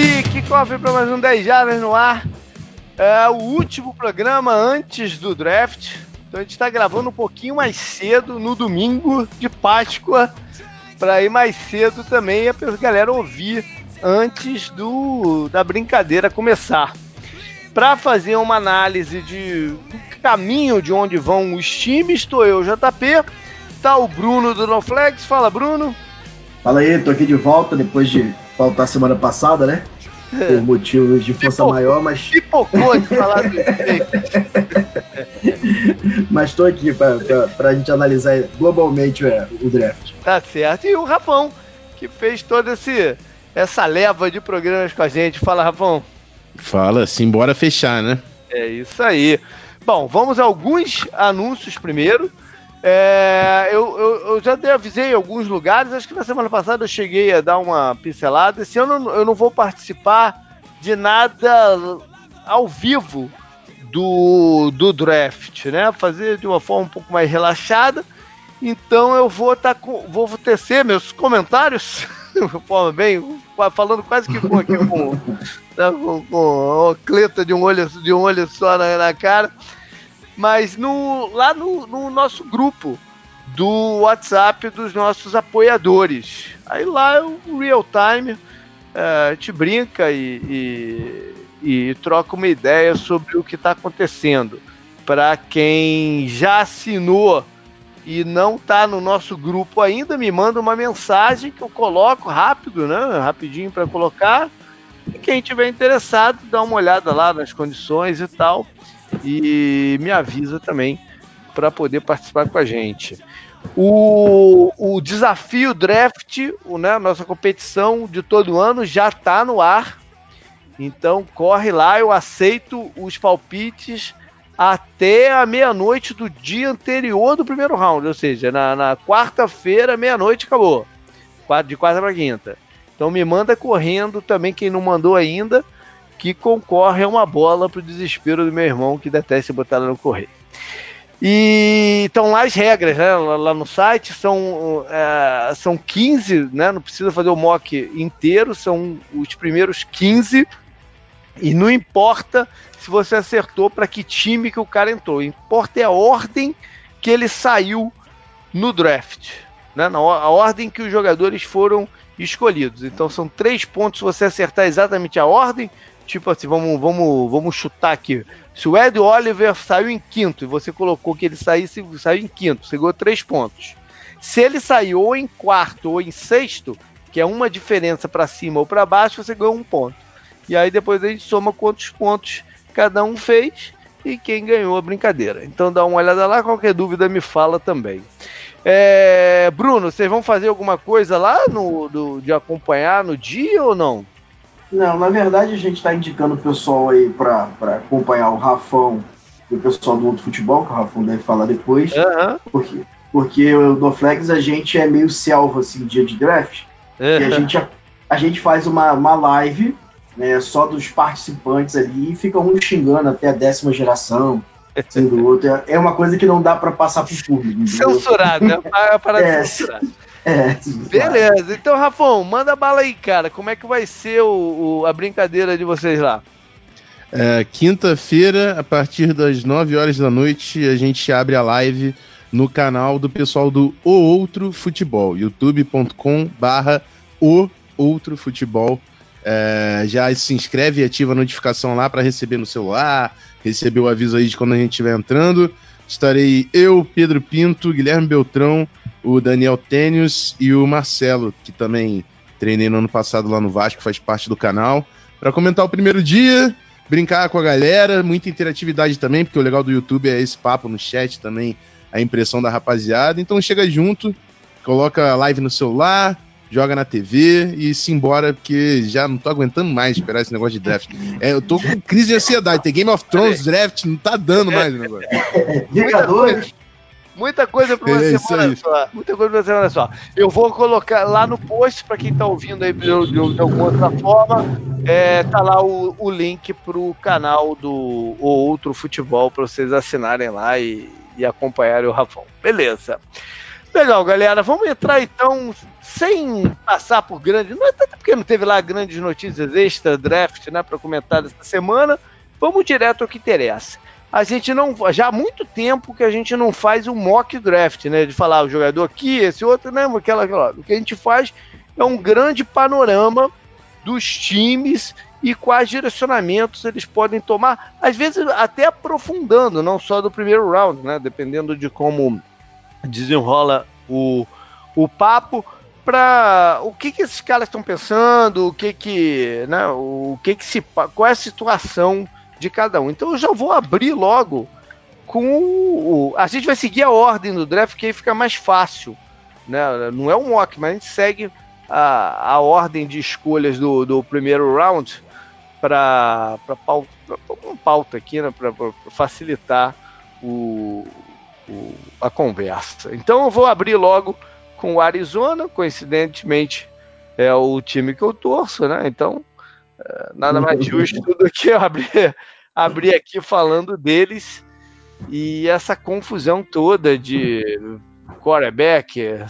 Aí, que cofre para mais um 10 Jardas no ar. É o último programa antes do draft. Então a gente está gravando um pouquinho mais cedo, no domingo de Páscoa, para ir mais cedo também, para a galera ouvir antes do, da brincadeira começar. Para fazer uma análise de, caminho de onde vão os times, estou eu, JP. Tá o Bruno do NoFlex. Fala, Bruno. Fala aí, tô aqui de volta depois de faltar semana passada, né? Por motivos de força Pipocou, maior, mas. Pipocou de falar do Mas tô aqui pra, pra, pra gente analisar globalmente é, o draft. Tá certo. E o Rafão, que fez toda esse, essa leva de programas com a gente. Fala, Rafão. Fala, simbora fechar, né? É isso aí. Bom, vamos a alguns anúncios primeiro. É, eu, eu, eu, já avisei em alguns lugares, acho que na semana passada eu cheguei a dar uma pincelada. Esse ano eu não vou participar de nada ao vivo do, do draft, né? Fazer de uma forma um pouco mais relaxada. Então eu vou tá com, vou tecer meus comentários de forma bem falando quase que com, aqui, com, né, com, com a cleta de um olho de um olho só na, na cara mas no, lá no, no nosso grupo do WhatsApp dos nossos apoiadores. Aí lá é o real time, é, a gente brinca e, e, e, troca uma ideia sobre o que está acontecendo. Para quem já assinou e não está no nosso grupo ainda, me manda uma mensagem que eu coloco rápido, né? Rapidinho para colocar. E quem tiver interessado, dá uma olhada lá nas condições e tal e me avisa também para poder participar com a gente. O, o desafio draft, o, né, nossa competição de todo ano já está no ar. Então corre lá, eu aceito os palpites até a meia-noite do dia anterior do primeiro round, ou seja, na, na quarta-feira, meia-noite acabou. De quarta para quinta. Então me manda correndo também quem não mandou ainda que concorre a uma bola para o desespero do meu irmão que detesta botar ela no correio. E estão lá as regras, né? Lá, lá no site são, é, são 15, né? Não precisa fazer o mock inteiro, são os primeiros 15. E não importa se você acertou para que time que o cara entrou, importa é a ordem que ele saiu no draft, né? Na, a ordem que os jogadores foram escolhidos. Então são três pontos se você acertar exatamente a ordem, tipo assim, vamos, vamos, vamos chutar aqui. Se o Ed Oliver saiu em quinto e você colocou que ele saísse, saiu em quinto, você ganhou três pontos. Se ele saiu ou em quarto ou em sexto, que é uma diferença para cima ou para baixo, você ganhou um ponto. E aí depois a gente soma quantos pontos cada um fez e quem ganhou a brincadeira. Então dá uma olhada lá, qualquer dúvida me fala também. É, Bruno, vocês vão fazer alguma coisa lá no, do, de acompanhar no dia ou não? Não, na verdade a gente está indicando o pessoal aí para acompanhar o Rafão e o pessoal do outro futebol, que o Rafão deve falar depois. Uhum. Porque, porque no Flex a gente é meio selva assim, dia de draft. Uhum. E a gente, a, a, gente faz uma, uma live né, só dos participantes ali e fica um xingando até a décima geração. Sendo outro. É, é uma coisa que não dá para passar por público. Censurado, né? Para é, censurar. É, Beleza. Então, Rafão, manda bala aí, cara. Como é que vai ser o, o a brincadeira de vocês lá? É, Quinta-feira, a partir das 9 horas da noite, a gente abre a live no canal do pessoal do O Outro Futebol, youtube.com barra O Outro Futebol. É, já se inscreve e ativa a notificação lá para receber no celular, receber o aviso aí de quando a gente estiver entrando. Estarei eu, Pedro Pinto, Guilherme Beltrão, o Daniel Tênios e o Marcelo, que também treinei no ano passado lá no Vasco, faz parte do canal, para comentar o primeiro dia, brincar com a galera, muita interatividade também, porque o legal do YouTube é esse papo no chat também, a impressão da rapaziada. Então chega junto, coloca a live no celular, joga na TV e se embora, porque já não tô aguentando mais esperar esse negócio de draft. É, eu tô com crise de ansiedade. Tem Game of Thrones, draft, não tá dando mais o negócio. Vingadores. Muita coisa para uma é semana só. Muita coisa para uma semana só. Eu vou colocar lá no post, para quem está ouvindo aí de, de, de, alguma outra forma, é, tá lá o, o link pro canal do o Outro Futebol para vocês assinarem lá e, e acompanharem o Rafão. Beleza. Legal, galera. Vamos entrar então, sem passar por grandes. Não é tanto porque não teve lá grandes notícias extra draft, né, para comentar dessa semana. Vamos direto ao que interessa. A gente não. Já há muito tempo que a gente não faz um mock draft, né? De falar o jogador aqui, esse outro, né? Aquela, aquela, o que a gente faz é um grande panorama dos times e quais direcionamentos eles podem tomar, às vezes até aprofundando, não só do primeiro round, né? Dependendo de como desenrola o, o papo para o que, que esses caras estão pensando, o que que, né, o que que se qual é a situação de cada um. Então eu já vou abrir logo com o, a gente vai seguir a ordem do draft que aí fica mais fácil, né? Não é um mock, mas a gente segue a, a ordem de escolhas do, do primeiro round para pauta, pauta aqui, né, para facilitar o, o, a conversa. Então eu vou abrir logo com o Arizona, coincidentemente é o time que eu torço, né? Então nada mais justo do que eu abrir, abrir aqui falando deles e essa confusão toda de quarterback, é,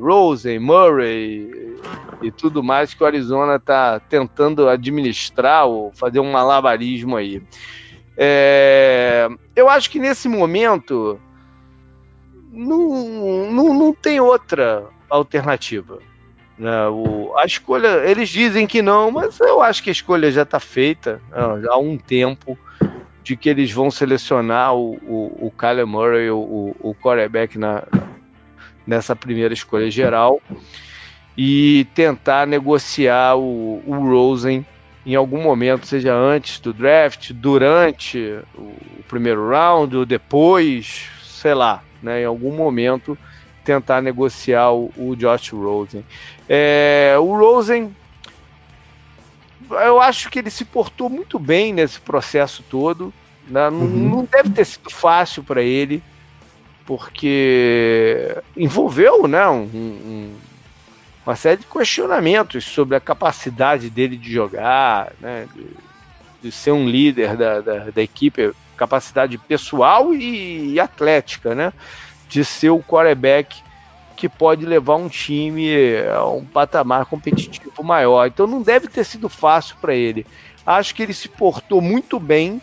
Rosen, Murray e tudo mais que o Arizona está tentando administrar ou fazer um malabarismo aí. É, eu acho que nesse momento não, não, não tem outra alternativa. Né? O, a escolha, eles dizem que não, mas eu acho que a escolha já está feita né? há um tempo de que eles vão selecionar o, o, o Kyler Murray, o, o quarterback, na, nessa primeira escolha geral e tentar negociar o, o Rosen em algum momento, seja antes do draft, durante o, o primeiro round, ou depois, sei lá né, em algum momento tentar negociar o, o Josh Rosen. É, o Rosen, eu acho que ele se portou muito bem nesse processo todo. Né? Uhum. Não, não, deve ter sido fácil para ele, porque envolveu né, um, um, uma série de questionamentos sobre a capacidade dele de jogar, né, de, de ser um líder da, da, da equipe capacidade pessoal e, e atlética, né? De ser o quarterback que pode levar um time a um patamar competitivo maior. Então não deve ter sido fácil para ele. Acho que ele se portou muito bem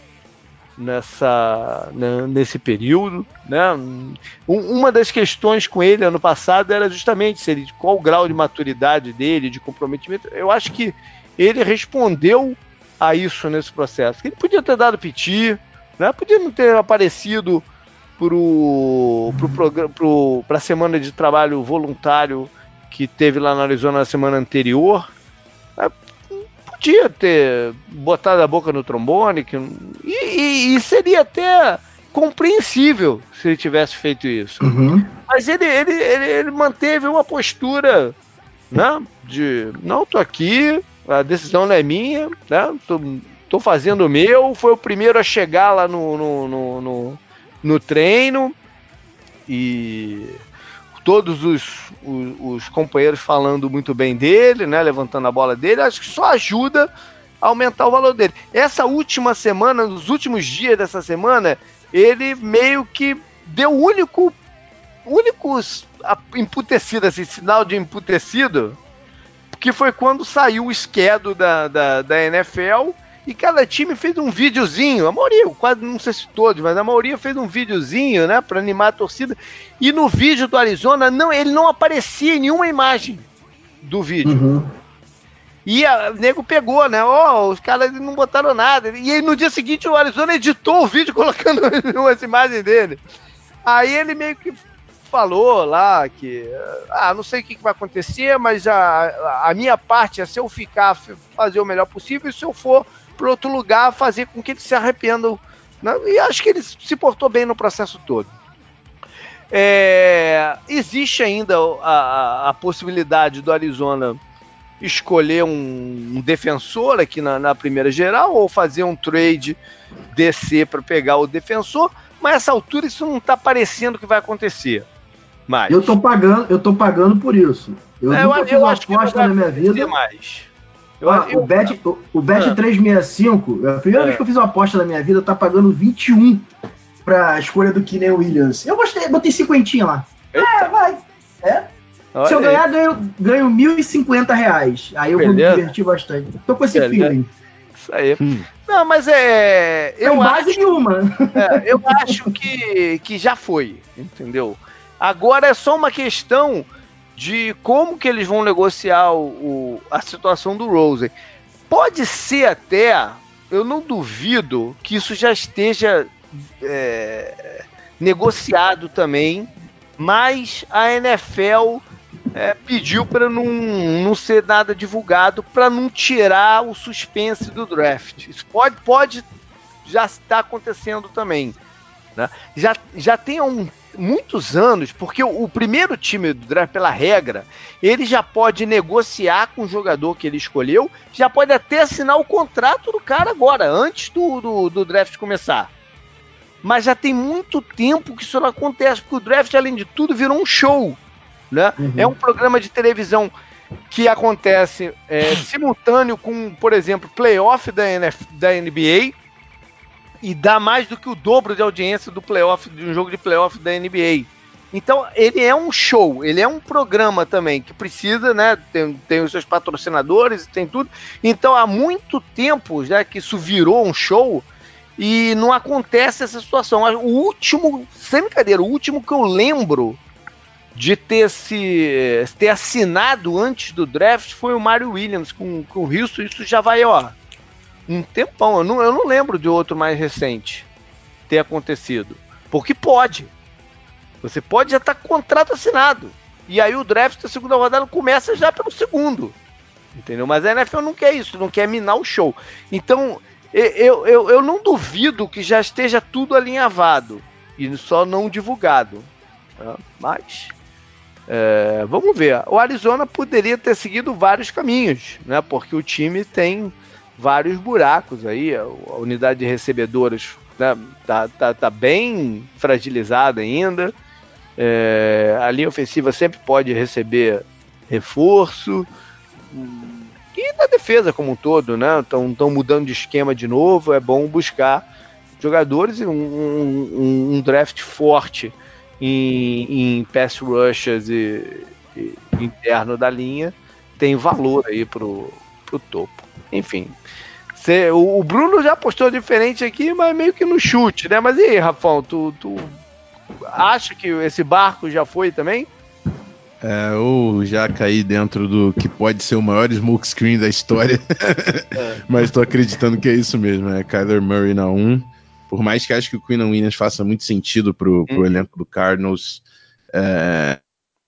nessa né, nesse período, né? Um, uma das questões com ele ano passado era justamente se ele, qual o grau de maturidade dele, de comprometimento. Eu acho que ele respondeu a isso nesse processo. Ele podia ter dado piti, né? Podia não ter aparecido para a semana de trabalho voluntário que teve lá na Arizona na semana anterior. Né? Podia ter botado a boca no trombone que, e, e, e, seria até compreensível se ele tivesse feito isso. Uhum. Mas ele, ele, ele, ele, manteve uma postura né, de não, tô aqui, a decisão não é minha, né, tô, tô fazendo o meu, foi o primeiro a chegar lá no, no, no, no, no treino e todos os, os, os, companheiros falando muito bem dele, né, levantando a bola dele, acho que só ajuda a aumentar o valor dele. Essa última semana, nos últimos dias dessa semana, ele meio que deu o único, único emputecido, assim, sinal de emputecido, que foi quando saiu o esquedo da, da, da NFL e cada time fez um videozinho, a maioria, quase não sei se todos, mas a maioria fez um videozinho, né, para animar a torcida. E no vídeo do Arizona, não, ele não aparecia em nenhuma imagem do vídeo. Uhum. E o nego pegou, né? Ó, oh, os caras não botaram nada. E aí no dia seguinte o Arizona editou o vídeo colocando umas imagens dele. Aí ele meio que falou lá que, ah, não sei o que vai acontecer, mas a, a minha parte é se eu ficar, fazer o melhor possível, e se eu for para outro lugar fazer com que eles se arrependam. Né? E acho que ele se portou bem no processo todo. É, existe ainda a, a, a, possibilidade do Arizona escolher um, um defensor aqui na, na, primeira geral ou fazer um trade descer para pegar o defensor, mas essa altura isso não está parecendo que vai acontecer. Eu tô pagando, eu tô pagando por isso. Eu é, nunca eu, fiz eu uma aposta na minha vida. Mais. Eu, ah, eu, o Bet, o, o Bet ah, 365, a primeira é. vez que eu fiz uma aposta na minha vida, tá pagando 21 pra escolha do Keenan Williams. Eu gostei, botei cinquentinha lá. Eita. É, vai. É? Olha Se eu ganhar, ganho, ganho 1.050 reais. Aí eu Beleza. vou me divertir bastante. Tô com esse Beleza. feeling. Isso aí. Hum. Não, mas é. Eu Tem base acho, nenhuma. É, eu acho que, que já foi, entendeu? Agora é só uma questão de como que eles vão negociar o, o, a situação do Rosen. Pode ser até, eu não duvido que isso já esteja é, negociado também, mas a NFL é, pediu para não, não ser nada divulgado para não tirar o suspense do draft. Isso pode, pode já estar acontecendo também. Né? Já, já tem um, muitos anos, porque o, o, primeiro time do draft, pela regra, ele já pode negociar com o jogador que ele escolheu, já pode até assinar o contrato do cara agora, antes do, do, do draft começar. Mas já tem muito tempo que isso não acontece, porque o draft, além de tudo, virou um show. Né? Uhum. É um programa de televisão que acontece é, simultâneo com, por exemplo, playoff da, NF, da NBA e dá mais do que o dobro de audiência do playoff de um jogo de playoff da NBA. Então ele é um show, ele é um programa também que precisa, né? Tem, tem os seus patrocinadores, tem tudo. Então há muito tempo já que isso virou um show e não acontece essa situação. O último, sem brincadeira, o último que eu lembro de ter se ter assinado antes do draft foi o Mario Williams com, com o Houston. Isso já vai, ó, um tempão. Eu não, eu não lembro de outro mais recente ter acontecido. Porque pode. Você pode já estar tá contrato assinado. E aí o draft da segunda rodada começa já pelo segundo. Entendeu? Mas a NFL não quer isso, não quer minar o show. Então, eu, eu, eu não duvido que já esteja tudo alinhavado. E só não divulgado. Tá? Mas é, vamos ver. O Arizona poderia ter seguido vários caminhos, né? Porque o time tem vários buracos aí. A unidade de recebedores né, tá, tá, tá bem fragilizada ainda. É, a linha ofensiva sempre pode receber reforço. E na defesa como um todo, né? Estão mudando de esquema de novo. É bom buscar jogadores e um, um, um draft forte em, em pass rushes e, e, interno da linha tem valor aí pro, pro topo. Enfim. Cê, o, o, Bruno já postou diferente aqui, mas meio que no chute, né? Mas e aí, Rafão, tu, tu acha que esse barco já foi também? É, eu já caí dentro do que pode ser o maior smokescreen da história. é. Mas tô acreditando que é isso mesmo, é Kyler Murray na 1. Por mais que acho que o Queen Williams faça muito sentido pro, pro hum. elenco do Cardinals, é,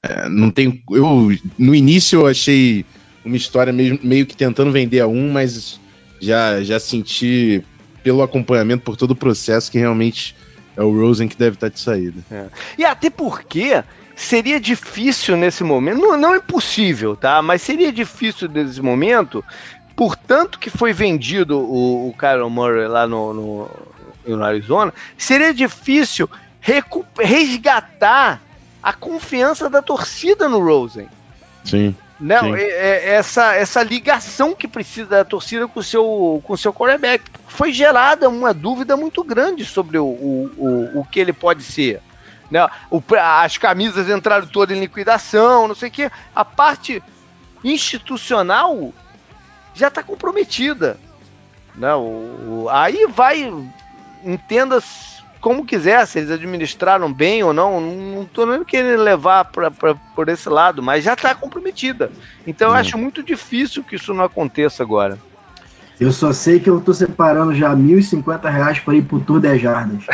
é, não tem. Eu no início eu achei uma história meio, meio que tentando vender a um, mas já já senti pelo acompanhamento por todo o processo que realmente é o Rosen que deve estar de saída. É. E até porque seria difícil nesse momento, não, não é impossível, tá? Mas seria difícil nesse momento, portanto que foi vendido o, o Kyron Murray lá no, no, no Arizona, seria difícil resgatar a confiança da torcida no Rosen. Sim. Não, é, é, essa, essa ligação que precisa da torcida com o seu, com o seu quarterback. Foi gerada uma dúvida muito grande sobre o, o, o, o que ele pode ser. Né? O, as camisas entraram todas em liquidação, não sei o que. A parte institucional já está comprometida. Né? O, o, aí vai entenda como quiser, se eles administraram bem ou não, não estou nem querendo levar pra, pra, por esse lado, mas já está comprometida. Então eu acho muito difícil que isso não aconteça agora. Eu só sei que eu tô separando já 1.050 reais para ir pro Tour de Jardas.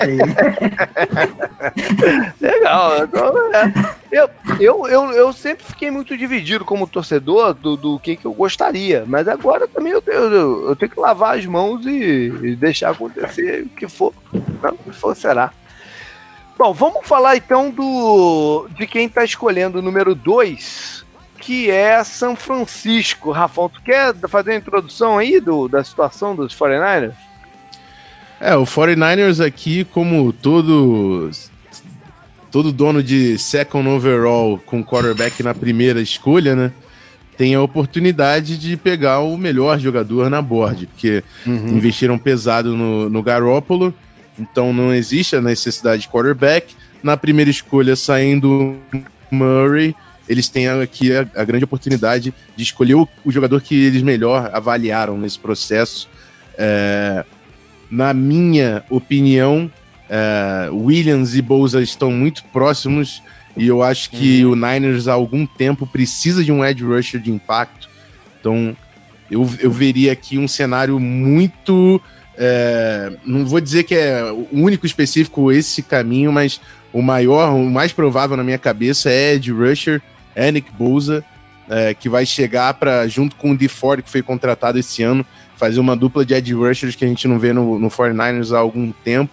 Aí. Legal. Então, é. Eu, eu, eu, eu, sempre fiquei muito dividido como torcedor do, do que, que eu gostaria. Mas agora também eu, eu, eu tenho que lavar as mãos e, e deixar acontecer o que for. Não, o que for será. Bom, vamos falar então do de quem está escolhendo o número 2 que é São Francisco. Rafão, tu quer fazer a introdução aí do, da situação dos 49ers? É, o 49ers aqui, como todo todo dono de second overall com quarterback na primeira escolha, né? Tem a oportunidade de pegar o melhor jogador na board, porque uhum. investiram pesado no, no Garoppolo, então não existe a necessidade de quarterback. Na primeira escolha, saindo Murray, eles têm aqui a, a grande oportunidade de escolher o, o, jogador que eles melhor avaliaram nesse processo. É, na minha opinião, é, Williams e Bouza estão muito próximos e eu acho que uhum. o Niners há algum tempo precisa de um edge rusher de impacto. Então eu, eu veria aqui um cenário muito. É, não vou dizer que é o único específico esse caminho, mas o maior, o mais provável na minha cabeça é Ed Rusher, é Nick Bouza, é, que vai chegar para junto com o DeFord, que foi contratado esse ano, fazer uma dupla de Ed Rushers que a gente não vê no, no 49ers há algum tempo.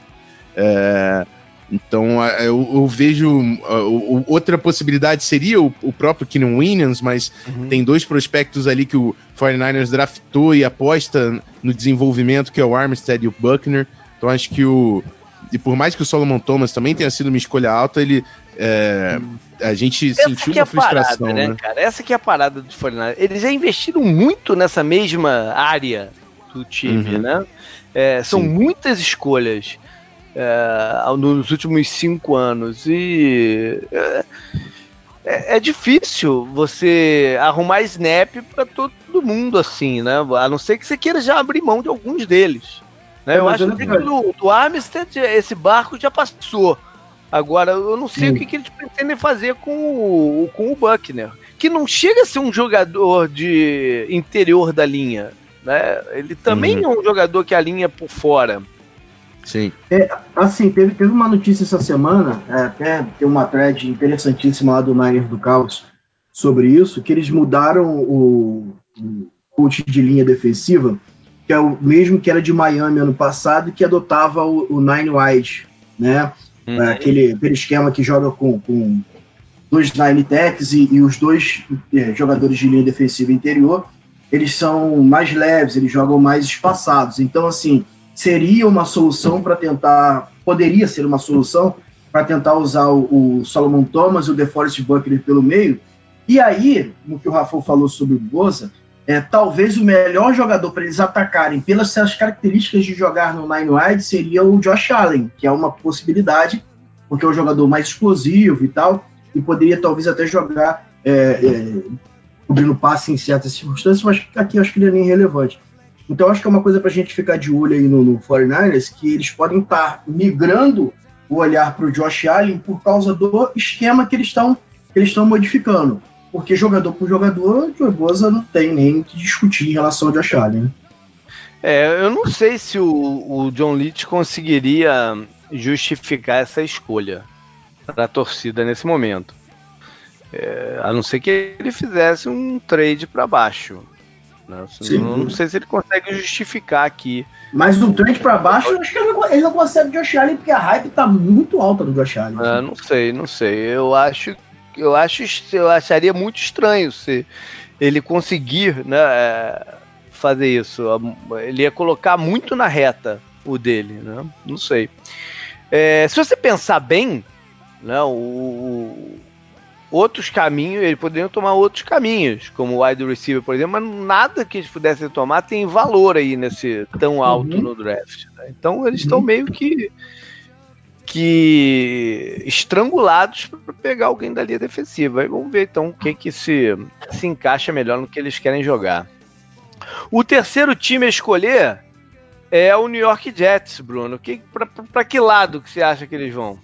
É, então eu, eu vejo uh, outra possibilidade seria o, o próprio Keenan Williams, mas uhum. tem dois prospectos ali que o 49ers draftou e aposta no desenvolvimento, que é o Armstead e o Buckner. Então acho que o. E por mais que o Solomon Thomas também tenha sido uma escolha alta, ele. É, a gente Essa sentiu uma é frustração. Parada, né, né, cara? Essa que é a parada do 49ers. Eles já investiram muito nessa mesma área do time, uhum. né? É, são Sim. muitas escolhas é, nos últimos cinco anos. E é, é, é difícil você arrumar snap para todo mundo assim, né? A não ser que você queira já abrir mão de alguns deles. Né? Eu acho que do, do Armstead esse barco já passou. Agora, eu não sei Sim. o que, que, eles pretendem fazer com o, com o Buckner, que não chega a ser um jogador de interior da linha. Né? Ele também uhum. é um jogador que alinha por fora. Sim. É, assim, teve, teve uma notícia essa semana, é, até tem uma thread interessantíssima lá do Niners do Caos sobre isso, que eles mudaram o, o coach de linha defensiva, que é o mesmo que era de Miami ano passado, que adotava o, o Nine Wide, né? Uhum. É, aquele, aquele esquema que joga com, com dois nine techs e, e os dois é, jogadores de linha defensiva interior, eles são mais leves, eles jogam mais espaçados. Então, assim, seria uma solução para tentar, poderia ser uma solução para tentar usar o, o, Solomon Thomas e o DeForest Buckner pelo meio. E aí, no que o Rafa falou sobre o Boza, é, talvez o melhor jogador para eles atacarem pelas suas características de jogar no Nine Wide seria o Josh Allen, que é uma possibilidade, porque é um jogador mais explosivo e tal, e poderia talvez até jogar é, é, cobrindo passe em certas circunstâncias, mas aqui acho que ele é nem relevante. Então acho que é uma coisa para a gente ficar de olho aí no, no 49ers, que eles podem estar tá migrando o olhar para o Josh Allen por causa do esquema que eles estão eles estão modificando. Porque jogador por jogador, o Boza não tem nem que discutir em relação ao Josh Allen. Né? É, eu não sei se o, o John Leach conseguiria justificar essa escolha para a torcida nesse momento. É, a não ser que ele fizesse um trade para baixo. Né? Não, não, sei se ele consegue justificar aqui. Mas no trade para baixo, eu acho que ele não, ele não consegue Josh Allen porque a hype tá muito alta do Josh Allen. Ah, não sei, não sei. Eu acho, eu acho, eu acharia muito estranho se ele conseguir, né, é, fazer isso. Ele ia colocar muito na reta o dele, né? Não sei. É, se você pensar bem, né, o, outros caminhos, eles poderiam tomar outros caminhos, como o wide receiver, por exemplo, mas nada que eles pudessem tomar tem valor aí nesse tão alto uhum. no draft. Né? Então eles estão uhum. meio que que estrangulados para pegar alguém da linha defensiva. Aí vamos ver então o que que se, se encaixa melhor no que eles querem jogar. O terceiro time a escolher é o New York Jets, Bruno. Para que lado que você acha que eles vão?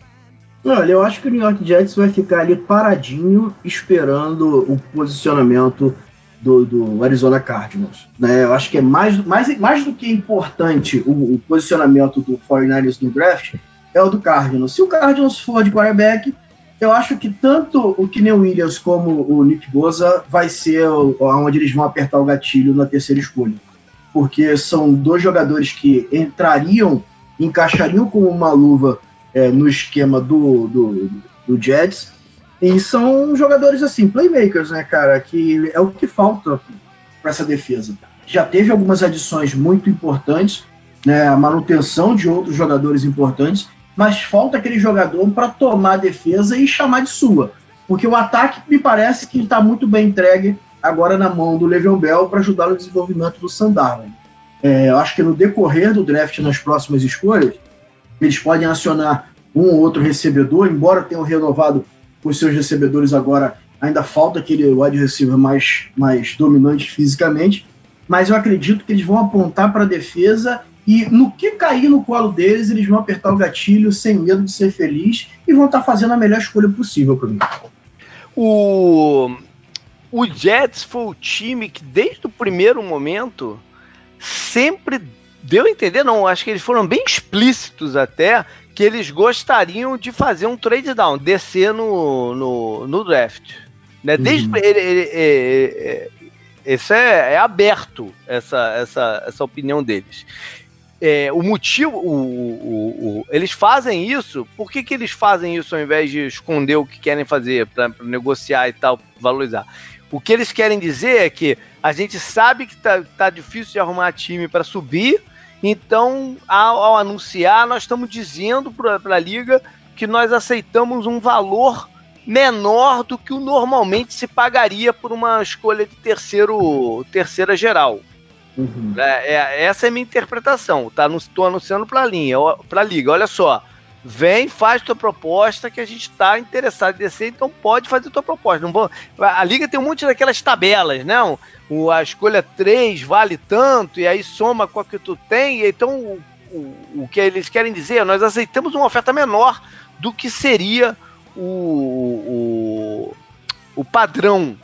Olha, eu acho que o New York Jets vai ficar ali paradinho esperando o posicionamento do, do Arizona Cardinals. Né? Eu acho que é mais, mais, mais do que importante o, o posicionamento do 49ers no draft é o do Cardinals. Se o Cardinals for de quarterback, eu acho que tanto o Kenny Williams como o Nick Boza vai ser onde eles vão apertar o gatilho na terceira escolha. Porque são dois jogadores que entrariam, encaixariam como uma luva é, no esquema do, do, do Jets. E são jogadores assim, playmakers, né, cara? Que é o que falta para essa defesa. Já teve algumas adições muito importantes, né, a manutenção de outros jogadores importantes, mas falta aquele jogador para tomar a defesa e chamar de sua. Porque o ataque me parece que está muito bem entregue agora na mão do Le'Veon Bell para ajudar no desenvolvimento do Sandarno. É, eu acho que no decorrer do draft, nas próximas escolhas, eles podem acionar um ou outro recebedor, embora tenham renovado os seus recebedores agora ainda falta aquele wide receiver mais, mais dominante fisicamente, mas eu acredito que eles vão apontar para a defesa e no que cair no colo deles, eles vão apertar o gatilho sem medo de ser feliz e vão estar tá fazendo a melhor escolha possível para mim. O, o Jets foi o time que, desde o primeiro momento, sempre deu a entender, não, acho que eles foram bem explícitos até, que eles gostariam de fazer um trade down, descer no, no, no draft. Né? Desde uhum. ele, ele, ele, esse é, é, aberto, essa, essa, essa opinião deles. É, o motivo, o, o, o, eles fazem isso, por que, que eles fazem isso ao invés de esconder o que querem fazer para negociar e tal, valorizar? O que eles querem dizer é que a gente sabe que tá, tá difícil de arrumar time para subir, então ao, ao, anunciar, nós estamos dizendo para a liga que nós aceitamos um valor menor do que o normalmente se pagaria por uma escolha de terceiro, terceira geral. Uhum. É, é, essa é a minha interpretação. Tá? Estou anunciando para a linha, liga. Olha só, vem, faz tua proposta que a gente está interessado em descer, então pode fazer tua proposta. Não vou... A liga tem um monte daquelas tabelas, não? O, a escolha 3 vale tanto, e aí soma com a que tu tem, então o, o, o que eles querem dizer, nós aceitamos uma oferta menor do que seria o, o, o padrão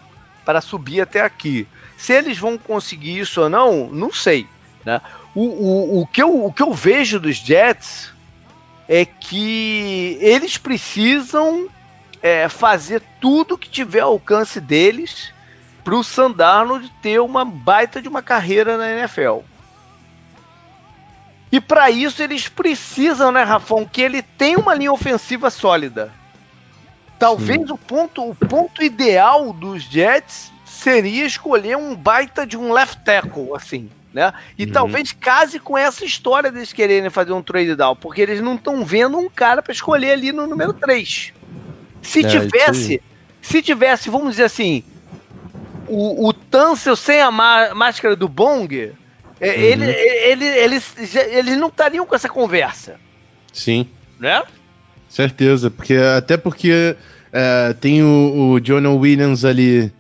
para subir até aqui. Se eles vão conseguir isso ou não, não sei. Né? O, o, o, que eu, o que eu vejo dos Jets é que eles precisam é, fazer tudo que tiver ao alcance deles para o Sandarnold ter uma baita de uma carreira na NFL. E para isso eles precisam, né, Rafão, que ele tenha uma linha ofensiva sólida. Talvez o ponto, o ponto ideal dos Jets seria escolher um baita de um left tackle, assim, né? E uhum. talvez case com essa história deles quererem fazer um trade down, porque eles não estão vendo um cara para escolher ali no número 3. Se é, tivesse, se tivesse, vamos dizer assim, o, o Tansel sem a máscara do Bong, é, uhum. ele, ele, eles, eles não estariam com essa conversa. Sim. Né? Certeza, porque até porque é, tem o, o Jonah Williams ali,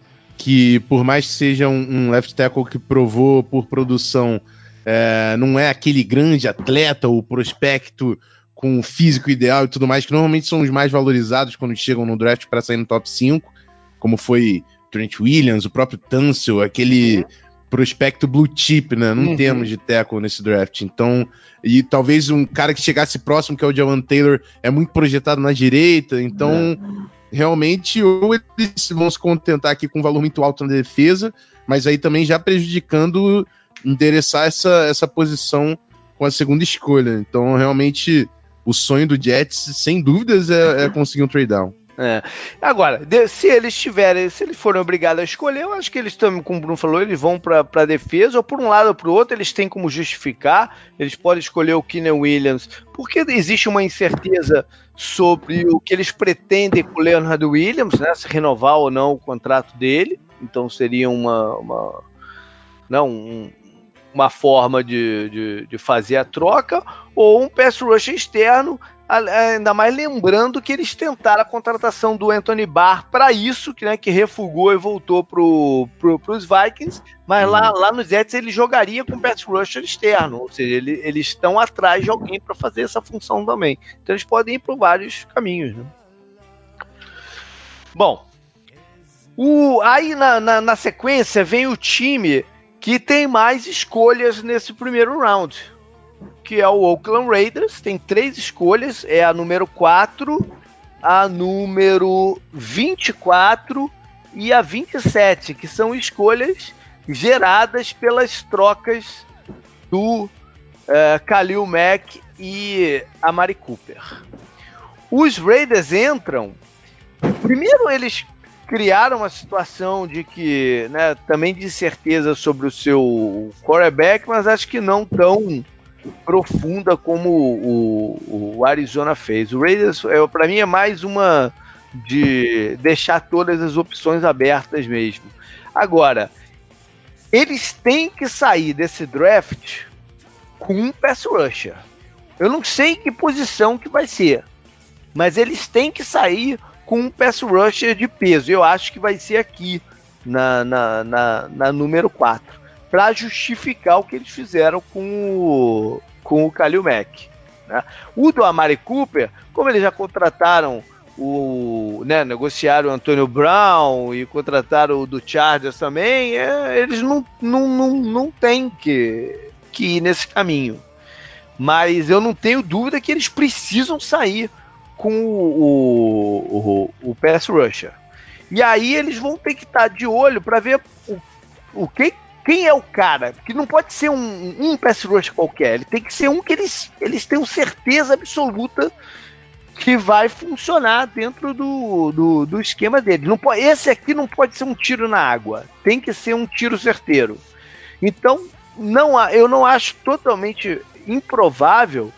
que por mais que seja um, um left tackle que provou por produção, é, não é aquele grande atleta, o prospecto com o físico ideal e tudo mais, que normalmente são os mais valorizados quando chegam no draft para sair no top 5, como foi Trent Williams, o próprio Tunsil, aquele uhum prospecto blue chip, né? Não uhum. temos de tackle nesse draft. Então, e talvez um cara que chegasse próximo, que é o Jawan Taylor, é muito projetado na direita. Então, é. Realmente, ou eles vão se contentar aqui com um valor muito alto na defesa, mas aí também já prejudicando endereçar essa, essa posição com a segunda escolha. Então, realmente, o sonho do Jets, sem dúvidas, é, é conseguir um trade down. É. Agora, se eles tiverem, se eles forem obrigados a escolher, eu acho que eles também, como o Bruno falou, eles vão para a defesa, ou por um lado ou para o outro, eles têm como justificar, eles podem escolher o Keenan Williams, porque existe uma incerteza sobre o que eles pretendem com o Leonard Williams, né, se renovar ou não o contrato dele, então seria uma, uma não, um, uma forma de, de, de, fazer a troca, ou um pass rush externo ainda mais lembrando que eles tentaram a contratação do Anthony Barr para isso, que, né, que refugou e voltou para pro, os Vikings, mas lá, uhum. lá nos Jets ele jogaria com pass rusher externo, ou seja, ele, eles estão atrás de alguém para fazer essa função também. Então eles podem ir por vários caminhos. Né? Bom, o, aí na, na, na sequência vem o time que tem mais escolhas nesse primeiro round que é o Oakland Raiders. Tem três escolhas: é a número 4, a número 24 e a 27, que são escolhas geradas pelas trocas do uh, Khalil Mack e a Mari Cooper. Os Raiders entram. Primeiro, eles criaram uma situação de que, né, também de certeza sobre o seu quarterback, mas acho que não tão profunda como o, o Arizona fez. O Raiders, é, para mim, é mais uma de deixar todas as opções abertas mesmo. Agora, eles têm que sair desse draft com um pass rusher. Eu não sei que posição que vai ser, mas eles têm que sair com um pass rusher de peso. Eu acho que vai ser aqui na, na, na, na número 4, para justificar o que eles fizeram com o, com o Kalil Mack. Né? O do Amari Cooper, como eles já contrataram o, né, negociaram o Antônio Brown e contrataram o do Chargers também, é, eles não, não, não, não têm que, que ir nesse caminho. Mas eu não tenho dúvida que eles precisam sair com o, o, o, o pass rusher. E aí eles vão ter que estar de olho para ver o, o que, quem é o cara. Que não pode ser um, um pass rusher qualquer. Ele tem que ser um que eles, eles tenham certeza absoluta que vai funcionar dentro do, do, do esquema dele. Não pode, esse aqui não pode ser um tiro na água. Tem que ser um tiro certeiro. Então, não, eu não acho totalmente improvável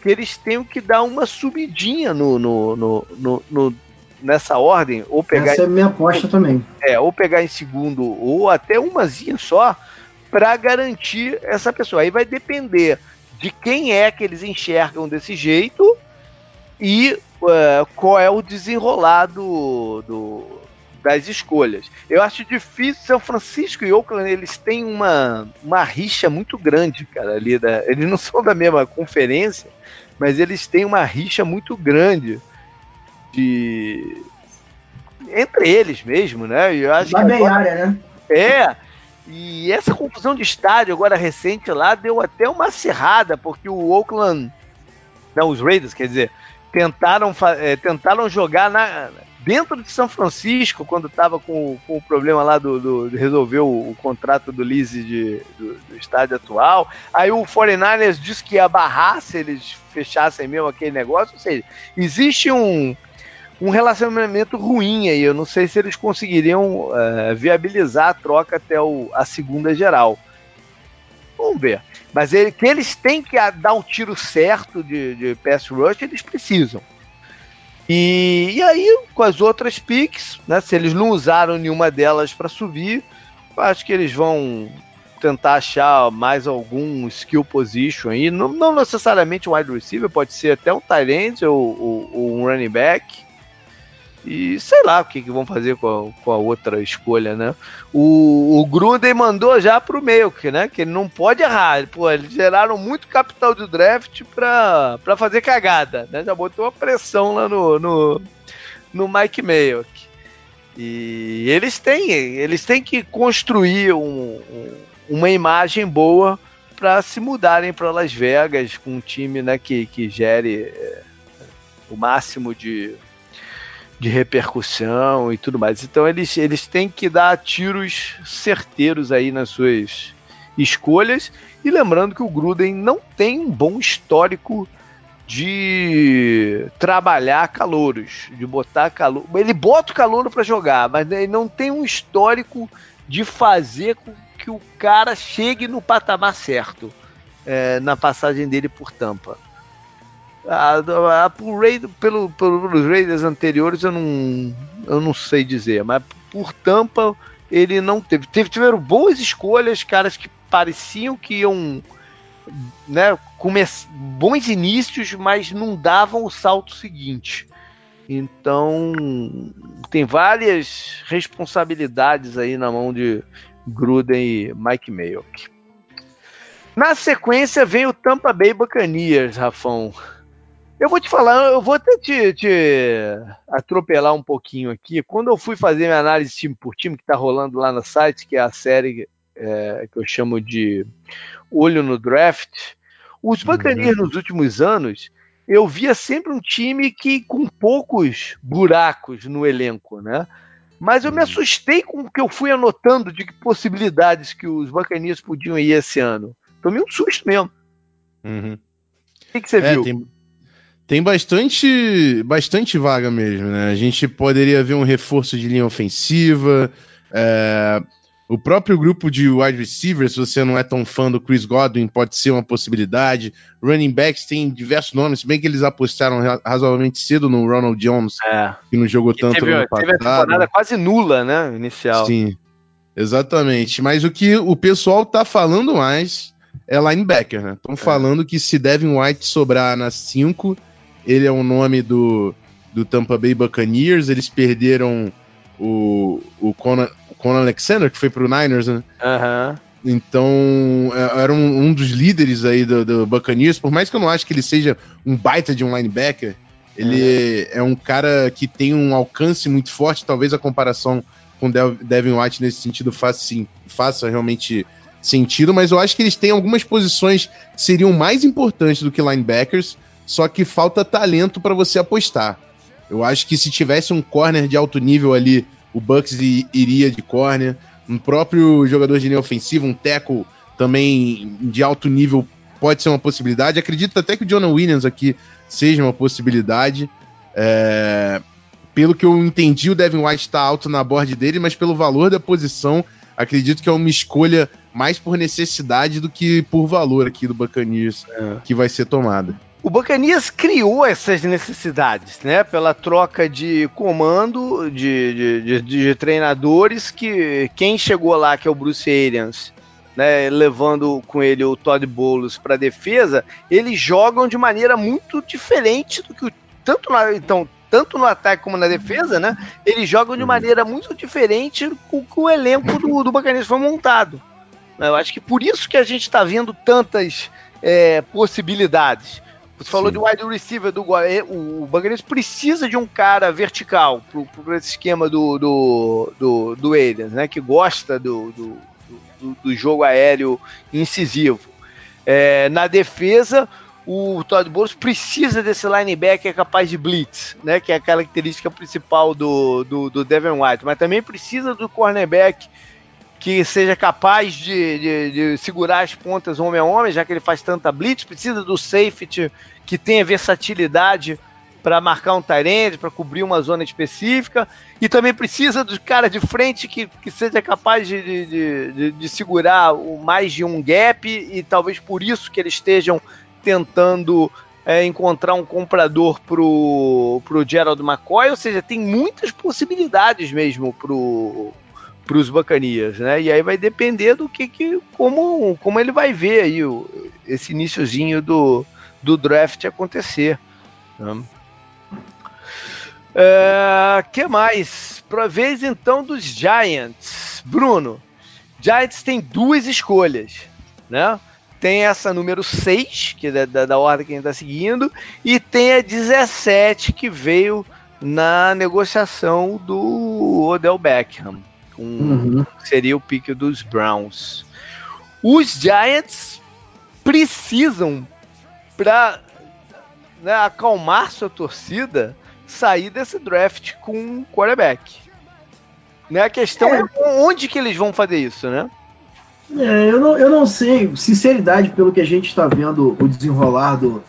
que eles tenham que dar uma subidinha no, no, no, no nessa ordem, ou pegar. Essa é a minha aposta também. É, ou pegar em segundo, ou até umazinha só, para garantir essa pessoa. Aí vai depender de quem é que eles enxergam desse jeito e uh, qual é o desenrolado do, das escolhas. Eu acho difícil, São Francisco e Oakland, eles têm uma, uma rixa muito grande, cara, ali da, eles não são da mesma conferência, mas eles têm uma rixa muito grande de entre eles mesmo, né? Eu acho que agora, área, né? É. E essa confusão de estádio agora recente lá deu até uma cerrada, porque o Oakland, não, os Raiders, quer dizer, tentaram, é, tentaram jogar na, dentro de São Francisco, quando estava com, com, o problema lá do, do de resolver o, o, contrato do lease de, do, do, estádio atual. Aí o 49ers disse que ia barrar se eles fechassem mesmo aquele negócio. Ou seja, existe um, um relacionamento ruim aí. Eu não sei se eles conseguiriam uh, viabilizar a troca até o, a segunda geral. Vamos ver. Mas ele, que eles têm que dar o tiro certo de, de pass rush, eles precisam. E, e aí, com as outras picks, né, se eles não usaram nenhuma delas para subir, acho que eles vão tentar achar mais algum skill position aí. Não, não necessariamente um wide receiver, pode ser até um tight end ou, ou, ou um running back. E sei lá o que, que vão fazer com a, com a outra escolha, né? O, o Gruden mandou já pro Melk, né? Que ele não pode errar. Pô, eles geraram muito capital de draft pra, pra fazer cagada, né? Já botou uma pressão lá no, no, no Mike Mayock. E eles têm, eles têm que construir um, um, uma imagem boa para se mudarem para Las Vegas com um time né, que, que gere é, o máximo de de repercussão e tudo mais. Então eles, eles têm que dar tiros certeiros aí nas suas escolhas. E lembrando que o Gruden não tem um bom histórico de trabalhar calouros, de botar calor. Ele bota o calouro para jogar, mas ele não tem um histórico de fazer com que o cara chegue no patamar certo é, na passagem dele por Tampa. A, a, a pelo, pelos Raiders anteriores eu não, eu não sei dizer, mas por Tampa ele não teve. teve. Tiveram boas escolhas, caras que pareciam que iam né, come, bons inícios, mas não davam o salto seguinte. Então tem várias responsabilidades aí na mão de Gruden e Mike Mayock. Na sequência vem o Tampa Bay Buccaneers, Rafão. Eu vou te falar, eu vou até te, te, atropelar um pouquinho aqui. Quando eu fui fazer minha análise time por time, que está rolando lá no site, que é a série é, que eu chamo de Olho no Draft, os Buccaneers uhum. nos últimos anos, eu via sempre um time que com poucos buracos no elenco, né? Mas eu me uhum. assustei com o que eu fui anotando de possibilidades que os Buccaneers podiam ir esse ano. Tomei um susto mesmo. Uhum. O que, que você é, viu? Tem, tem bastante, bastante vaga mesmo, né? A gente poderia ver um reforço de linha ofensiva. É, o próprio grupo de wide receivers, se você não é tão fã do Chris Godwin, pode ser uma possibilidade. Running backs tem diversos nomes, se bem que eles apostaram razoavelmente cedo no Ronald Jones, é. que não jogou tanto teve, no passado. Teve a temporada quase nula, né, inicial. Sim, exatamente. Mas o que o pessoal tá falando mais é linebacker, né? Estão é. falando que se Devin White sobrar nas 5, ele é o nome do, do Tampa Bay Buccaneers. Eles perderam o, o, Conan, Conan Alexander, que foi pro Niners, né? Aham. Uhum. Então, é, era um, um, dos líderes aí do, do Buccaneers, por mais que eu não acho que ele seja um baita de um linebacker, ele é, é um cara que tem um alcance muito forte, talvez a comparação com Devin White nesse sentido faça, sim, faça realmente sentido, mas eu acho que eles têm algumas posições que seriam mais importantes do que linebackers, só que falta talento para você apostar. Eu acho que se tivesse um corner de alto nível ali, o Bucks iria de corner. Um próprio jogador de linha ofensiva, um tackle também de alto nível pode ser uma possibilidade. Acredito até que o Jonah Williams aqui seja uma possibilidade. É... Pelo que eu entendi, o Devin White está alto na board dele, mas pelo valor da posição, acredito que é uma escolha mais por necessidade do que por valor aqui do Buccaneers é. que vai ser tomada. O Bacanias criou essas necessidades, né? Pela troca de comando de, de, de, de, treinadores que quem chegou lá, que é o Bruce Arians, né, levando com ele o Todd Bowles para defesa, eles jogam de maneira muito diferente do que o, tanto na, então tanto no ataque como na defesa, né? Eles jogam de maneira muito diferente com que o elenco do, do Bacanias foi montado. Eu acho que por isso que a gente está vendo tantas é, possibilidades. Você falou Sim. de wide receiver do é, o Buccaneers precisa de um cara vertical pro, pro esse esquema do do, do, do Aliens, né? Que gosta do, do, do, do jogo aéreo incisivo. É, na defesa, o Todd Bowles precisa desse linebacker capaz de blitz, né? Que é a característica principal do, do, do Devin White, mas também precisa do cornerback que seja capaz de, de, de, segurar as pontas homem a homem, já que ele faz tanta blitz, precisa do safety que tenha versatilidade para marcar um Tyrande, para cobrir uma zona específica, e também precisa do cara de frente que, que seja capaz de, de, de, de segurar o, mais de um gap, e talvez por isso que eles estejam tentando é, encontrar um comprador pro, pro Gerald McCoy, ou seja, tem muitas possibilidades mesmo pro, para os Bacanias, né? E aí vai depender do que, que como, como ele vai ver aí o, esse iníciozinho do, do draft acontecer. Né? É, que mais? Para vez então dos Giants. Bruno, Giants tem duas escolhas, né? Tem essa número 6, que é da, da ordem que a gente está seguindo, e tem a 17 que veio na negociação do Odell Beckham um, uhum. seria o pique dos Browns. Os Giants precisam, para né, acalmar sua torcida, sair desse draft com um quarterback. Né? A questão é. é onde que eles vão fazer isso, né? É, eu, não, eu não sei, sinceridade, pelo que a gente está vendo o desenrolar do,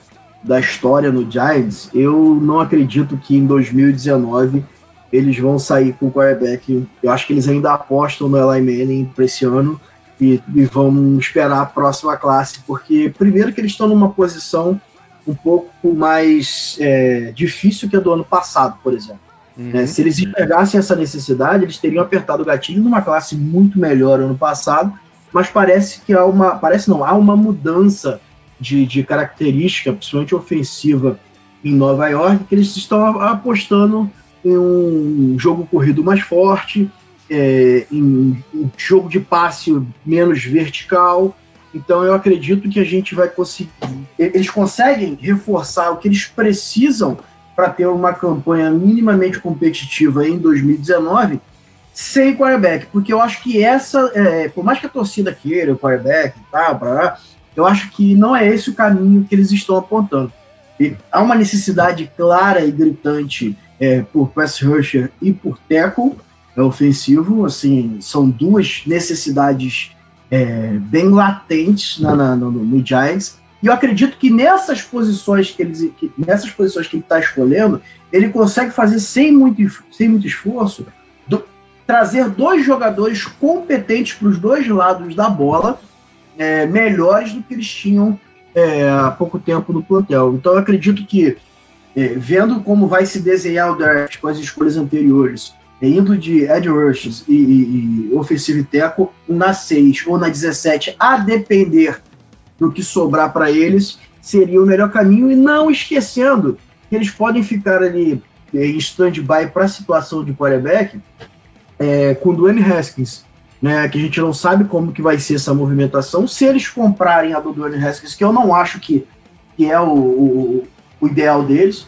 da história no Giants, eu não acredito que em 2019 eles vão sair com o quarterback. Eu acho que eles ainda apostam no Eli Manning para esse ano e, e, vão esperar a próxima classe, porque primeiro que eles estão numa posição um pouco mais é, difícil que a do ano passado, por exemplo. Uhum. É, se eles enxergassem essa necessidade, eles teriam apertado o gatilho numa classe muito melhor ano passado, mas parece que há uma. Parece não, há uma mudança de, de característica, principalmente ofensiva, em Nova York, que eles estão apostando em um jogo corrido mais forte, é, em um jogo de passe menos vertical. Então eu acredito que a gente vai conseguir. Eles conseguem reforçar o que eles precisam para ter uma campanha minimamente competitiva em 2019 sem quarterback, porque eu acho que essa, é, por mais que a torcida queira o quarterback e tal, eu acho que não é esse o caminho que eles estão apontando. E há uma necessidade clara e gritante é, por pass rusher e por tackle é, ofensivo. Assim, são duas necessidades é, bem latentes na, na, no, no, Giants. E eu acredito que nessas posições que, eles, que, nessas posições que ele está escolhendo, ele consegue fazer sem muito, sem muito esforço do, trazer dois jogadores competentes para os dois lados da bola, é, melhores do que eles tinham é, há pouco tempo no plantel. Então eu acredito que é, vendo como vai se desenhar o draft com as escolhas anteriores, é, indo de Ed rushes e, e, e offensive tackle na 6 ou na 17, a depender do que sobrar para eles, seria o melhor caminho, e não esquecendo que eles podem ficar ali em stand-by para a situação de quarterback é, com o Dwayne Haskins, né, que a gente não sabe como que vai ser essa movimentação. Se eles comprarem a do Dwayne Haskins, que eu não acho que, que é o, o, o ideal deles,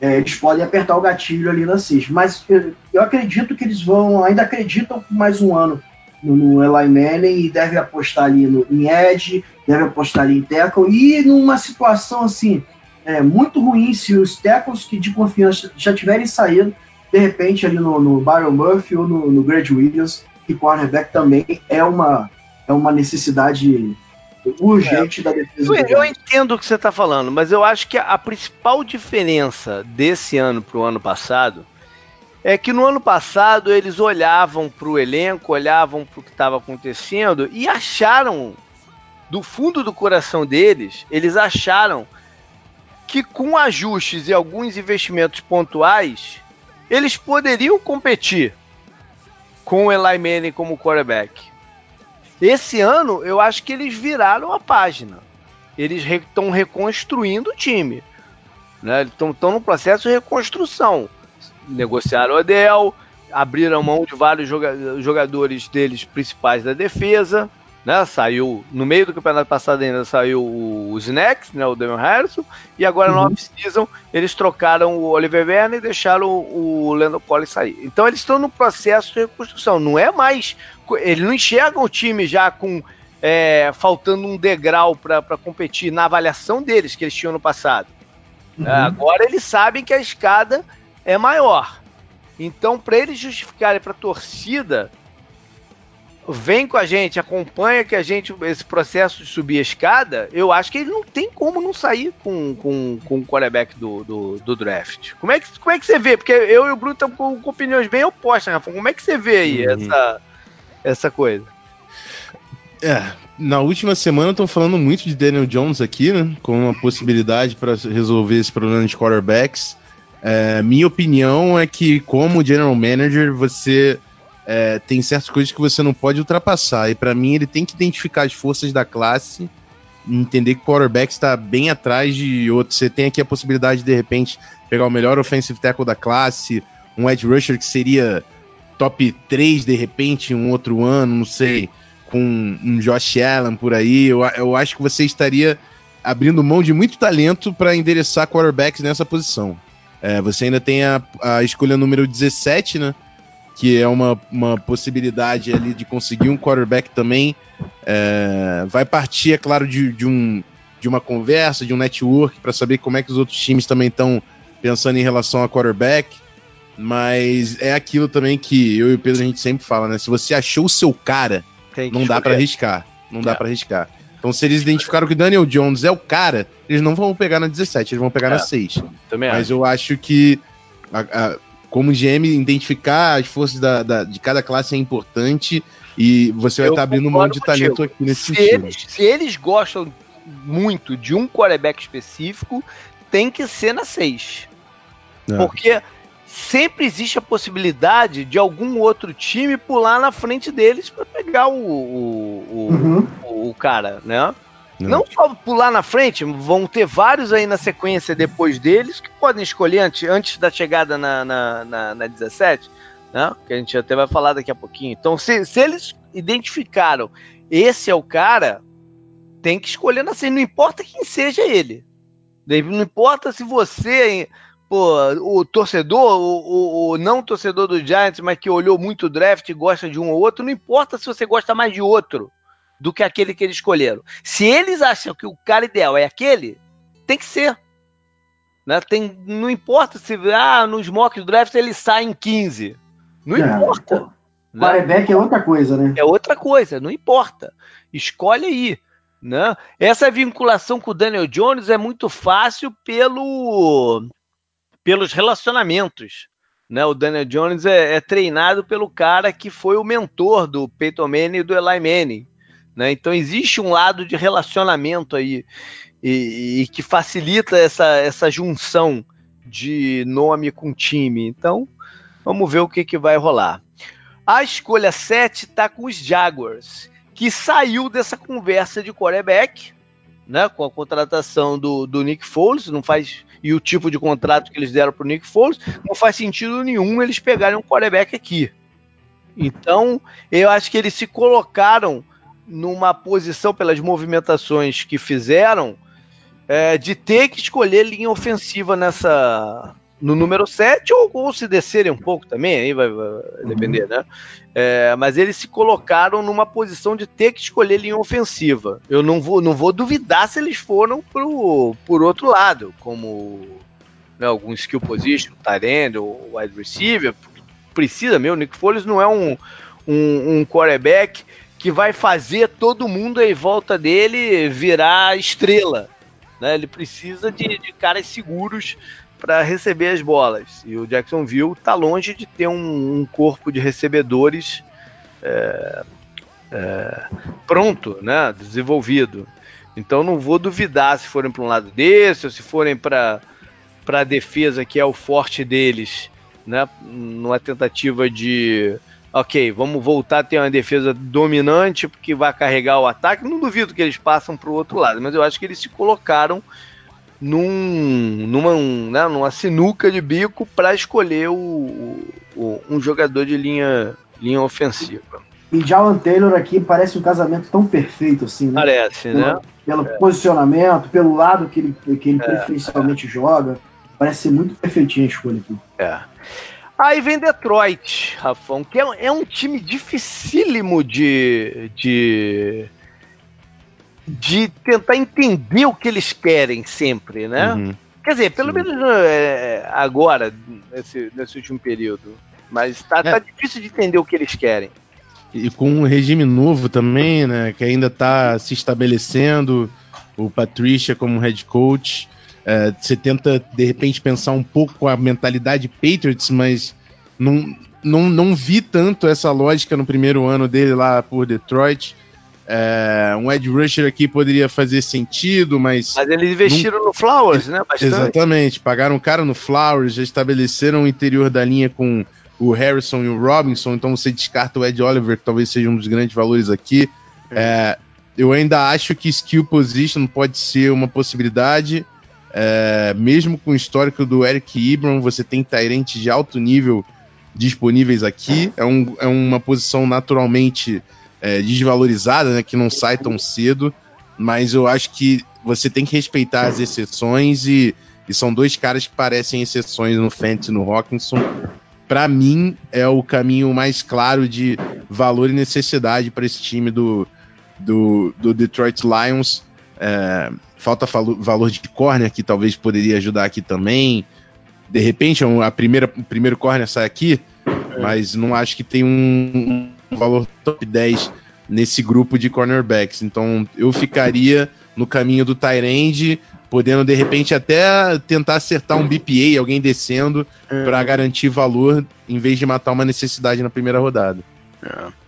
é, eles podem apertar o gatilho ali na 6. Mas eu, eu, acredito que eles vão, ainda acreditam por mais um ano no, no Eli Manning e devem apostar ali no, em Edge, devem apostar ali em tackle. E numa situação assim, é, muito ruim, se os tackles que de confiança já tiverem saído, de repente ali no, no Byron Murphy ou no, no Greg Williams, que cornerback também é uma, é uma necessidade urgente é. da defesa. Eu, eu entendo o que você está falando, mas eu acho que a, a principal diferença desse ano para o ano passado é que no ano passado eles olhavam para o elenco, olhavam para o que estava acontecendo e acharam, do fundo do coração deles, eles acharam que com ajustes e alguns investimentos pontuais, eles poderiam competir com o Eli Manning como quarterback. Esse ano, eu acho que eles viraram a página. Eles estão re reconstruindo o time. Né? Estão no processo de reconstrução. Negociaram o Odell, abriram mão de vários joga jogadores deles principais da defesa. Né? Saiu no meio do campeonato passado ainda saiu o Snacks, né? o Damian Harrison, e agora uhum. no off-season eles trocaram o Oliver Werner e deixaram o, Leandro Poli sair. Então eles estão no processo de reconstrução. Não é mais eles não enxergam o time já com é, faltando um degrau para competir na avaliação deles que eles tinham no passado. Uhum. É, agora eles sabem que a escada é maior. Então, para eles justificarem para a torcida, vem com a gente, acompanha que a gente esse processo de subir a escada, eu acho que ele não tem como não sair com, com, com o quarterback do, do, do, draft. Como é, que, como é que você vê? Porque eu e o Bruno estamos com, com opiniões bem opostas, Rafa. Como é que você vê aí uhum. essa essa coisa. É, na última semana estão falando muito de Daniel Jones aqui, né? Com uma possibilidade para resolver esse problema de quarterbacks. É, minha opinião é que, como general manager, você é, tem certas coisas que você não pode ultrapassar. E para mim, ele tem que identificar as forças da classe, entender que o quarterback está bem atrás de outros. Você tem aqui a possibilidade de, de repente, pegar o melhor offensive tackle da classe, um edge rusher que seria top 3 de repente um outro ano, não sei, com um Josh Allen por aí, eu, eu acho que você estaria abrindo mão de muito talento para endereçar quarterbacks nessa posição. É, você ainda tem a, a escolha número 17, né? Que é uma, uma possibilidade ali de conseguir um quarterback também. É, vai partir, é claro, de, de, um, de uma conversa, de um network, para saber como é que os outros times também estão pensando em relação a quarterback. Mas é aquilo também que eu e o Pedro a gente sempre fala, né? Se você achou o seu cara, não dá para arriscar. Não é. dá para arriscar. Então, se eles identificaram que Daniel Jones é o cara, eles não vão pegar na 17, eles vão pegar é. na 6. Também Mas acho. eu acho que, a, a, como GM, identificar as forças da, da, de cada classe é importante e você vai estar tá abrindo mão de talento aqui nesse se sentido. Eles, se eles gostam muito de um quarterback específico, tem que ser na 6. É. Porque sempre existe a possibilidade de algum outro time pular na frente deles para pegar o, o, o, uhum. o, cara, né? Não. Não só pular na frente, vão ter vários aí na sequência depois deles que podem escolher antes, antes da chegada na, na, na, na 17, né? Que a gente até vai falar daqui a pouquinho. Então, se, se eles identificaram esse é o cara, tem que escolher assim, não importa quem seja ele. Não importa se você pô, o torcedor, o, o, o, não torcedor do Giants, mas que olhou muito o draft e gosta de um ou outro, não importa se você gosta mais de outro do que aquele que eles escolheram. Se eles acham que o cara ideal é aquele, tem que ser. Né? Tem, não importa se ah, nos mock draft ele sai em 15. Não é, importa. Né? é outra coisa, né? É outra coisa, não importa. Escolhe aí. Né? Essa vinculação com o Daniel Jones é muito fácil pelo pelos relacionamentos. Né? O Daniel Jones é, é, treinado pelo cara que foi o mentor do Peyton Manning e do Eli Manning. Né? Então existe um lado de relacionamento aí e, e, que facilita essa, essa junção de nome com time. Então vamos ver o que, que vai rolar. A escolha 7 está com os Jaguars, que saiu dessa conversa de quarterback, né, com a contratação do, do Nick Foles, não faz e o tipo de contrato que eles deram para o Nick Foles, não faz sentido nenhum eles pegarem um quarterback aqui. Então, eu acho que eles se colocaram numa posição pelas movimentações que fizeram é, de ter que escolher linha ofensiva nessa no número 7 ou, ou se descerem um pouco também, aí vai, vai depender, né? É, mas eles se colocaram numa posição de ter que escolher linha ofensiva. Eu não vou, não vou duvidar se eles foram pro, por outro lado, como né, algum skill position, tight ou wide receiver. Precisa mesmo, Nick Foles não é um, um, um quarterback que vai fazer todo mundo em volta dele virar estrela. Né? Ele precisa de, de caras seguros para receber as bolas. E o Jacksonville está longe de ter um, um corpo de recebedores é, é, pronto, né? desenvolvido. Então não vou duvidar se forem para um lado desse ou se forem para a defesa, que é o forte deles, né? numa tentativa de ok, vamos voltar a ter uma defesa dominante porque vai carregar o ataque. Não duvido que eles passam para o outro lado, mas eu acho que eles se colocaram num, numa, um, né, numa sinuca de bico para escolher o, o, um jogador de linha, linha ofensiva. E Jalan Taylor aqui parece um casamento tão perfeito assim, né? Parece, pelo, né? Pelo é. posicionamento, pelo lado que ele, que ele é, preferencialmente é. joga. Parece ser muito perfeitinho a escolha aqui. É. Aí vem Detroit, Rafão, que é, é um time dificílimo de, de, de tentar entender o que eles querem sempre, né? Uhum. Quer dizer, pelo Sim. menos é, agora, nesse, nesse último período. Mas tá, é. tá difícil de entender o que eles querem. E com um regime novo também, né? Que ainda tá se estabelecendo. O Patricia como head coach. É, você tenta, de repente, pensar um pouco com a mentalidade Patriots, mas não, não, não vi tanto essa lógica no primeiro ano dele lá por Detroit. É, um edge rusher aqui poderia fazer sentido, mas. Mas eles investiram não... no Flowers, né? Bastante. Exatamente, pagaram caro no Flowers, já estabeleceram o interior da linha com o Harrison e o Robinson, então você descarta o Ed Oliver, que talvez seja um dos grandes valores aqui. É, eu ainda acho que skill position pode ser uma possibilidade. É, mesmo com o histórico do Eric Ibram, você tem Tyrant de alto nível disponíveis aqui. É, um, é uma posição naturalmente é, desvalorizada, né, que não sai tão cedo, mas eu acho que você tem que respeitar as exceções e, e são dois caras que parecem exceções no Fantasy no Hawkinson. Para mim, é o caminho mais claro de valor e necessidade para esse time do, do, do Detroit Lions. É, falta valor de corner, que talvez poderia ajudar aqui também. De repente, é a primeira, o primeiro corner sai aqui, é. mas não acho que tem um, um valor top 10 nesse grupo de cornerbacks. Então, eu ficaria no caminho do Tyrande, podendo de repente até tentar acertar um BPA, alguém descendo, é. para garantir valor, em vez de matar uma necessidade na primeira rodada. É.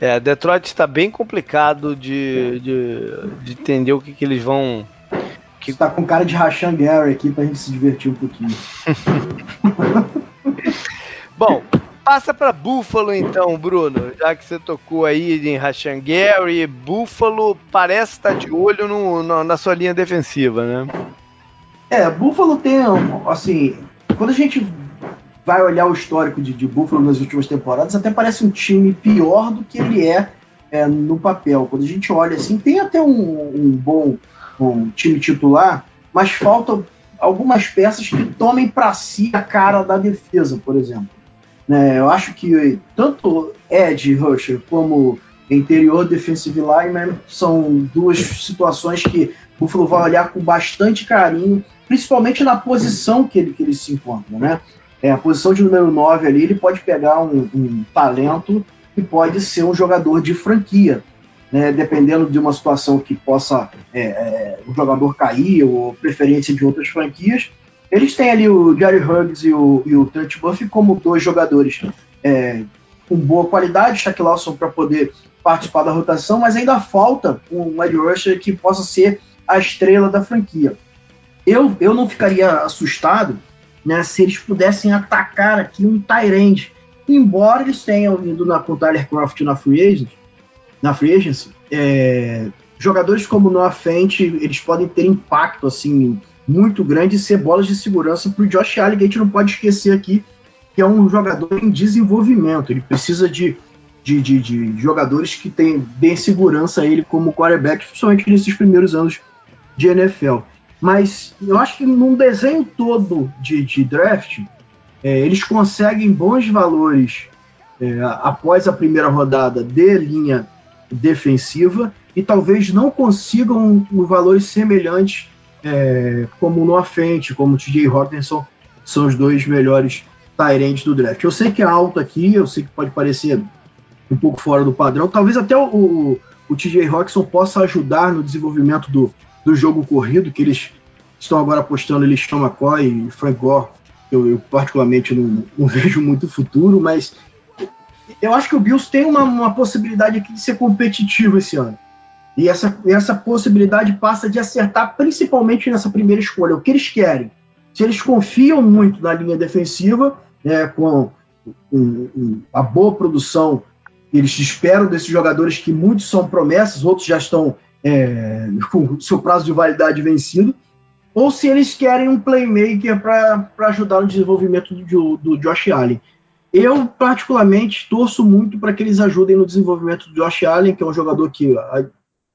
É, Detroit está bem complicado de, de, de, entender o que, que eles vão. Que... Está com cara de Rashan Gary aqui para a gente se divertir um pouquinho. Bom, passa para Buffalo então, Bruno. Já que você tocou aí em Rashan Gary, Buffalo parece estar de olho no, no, na sua linha defensiva, né? É, Buffalo tem, assim, quando a gente vai olhar o histórico de, de Buffalo nas últimas temporadas, até parece um time pior do que ele é, é no papel. Quando a gente olha assim, tem até um, um bom um time titular, mas faltam algumas peças que tomem para si a cara da defesa, por exemplo. Né, eu acho que tanto Ed Rusher como interior defensive lineman são duas situações que o Buffalo vai olhar com bastante carinho, principalmente na posição que ele, que ele se encontra, né? É, a posição de número 9 ali, ele pode pegar um, um talento que pode ser um jogador de franquia, né, dependendo de uma situação que possa é, é, o jogador cair ou preferência de outras franquias. Eles têm ali o Gary Huggs e o, e o Trent Buffy como dois jogadores é, com boa qualidade, Shaq Lawson para poder participar da rotação, mas ainda falta um Ed Rusher que possa ser a estrela da franquia. Eu, eu não ficaria assustado né, se eles pudessem atacar aqui um Tyrande. Embora eles tenham ido na, com o Tyler Croft na Free Agency, na free agency é, jogadores como Noah Fent, eles podem ter impacto assim muito grande e ser bolas de segurança para o Josh Allen, que a gente não pode esquecer aqui que é um jogador em desenvolvimento. Ele precisa de, de, de, de jogadores que tem, bem segurança a ele como quarterback, principalmente nesses primeiros anos de NFL. Mas eu acho que num desenho todo de, de draft, é, eles conseguem bons valores é, após a primeira rodada de linha defensiva e talvez não consigam valores semelhantes é, como no Afente, como TJ Hawkinson, são os dois melhores Tyrants do draft. Eu sei que é alto aqui, eu sei que pode parecer um pouco fora do padrão. Talvez até o, o, o TJ Hawkinson possa ajudar no desenvolvimento do, do jogo corrido, que eles estão agora apostando ele Sean McCoy e Frank Gore. Eu, eu particularmente não, não, vejo muito futuro, mas eu acho que o Bills tem uma, uma possibilidade aqui de ser competitivo esse ano. E essa, essa possibilidade passa de acertar principalmente nessa primeira escolha, o que eles querem. Se eles confiam muito na linha defensiva, né, com a boa produção, eles esperam desses jogadores que muitos são promessas, outros já estão é, com seu prazo de validade vencido, ou se eles querem um playmaker para ajudar no desenvolvimento do, do Josh Allen. Eu, particularmente, torço muito para que eles ajudem no desenvolvimento do Josh Allen, que é um jogador que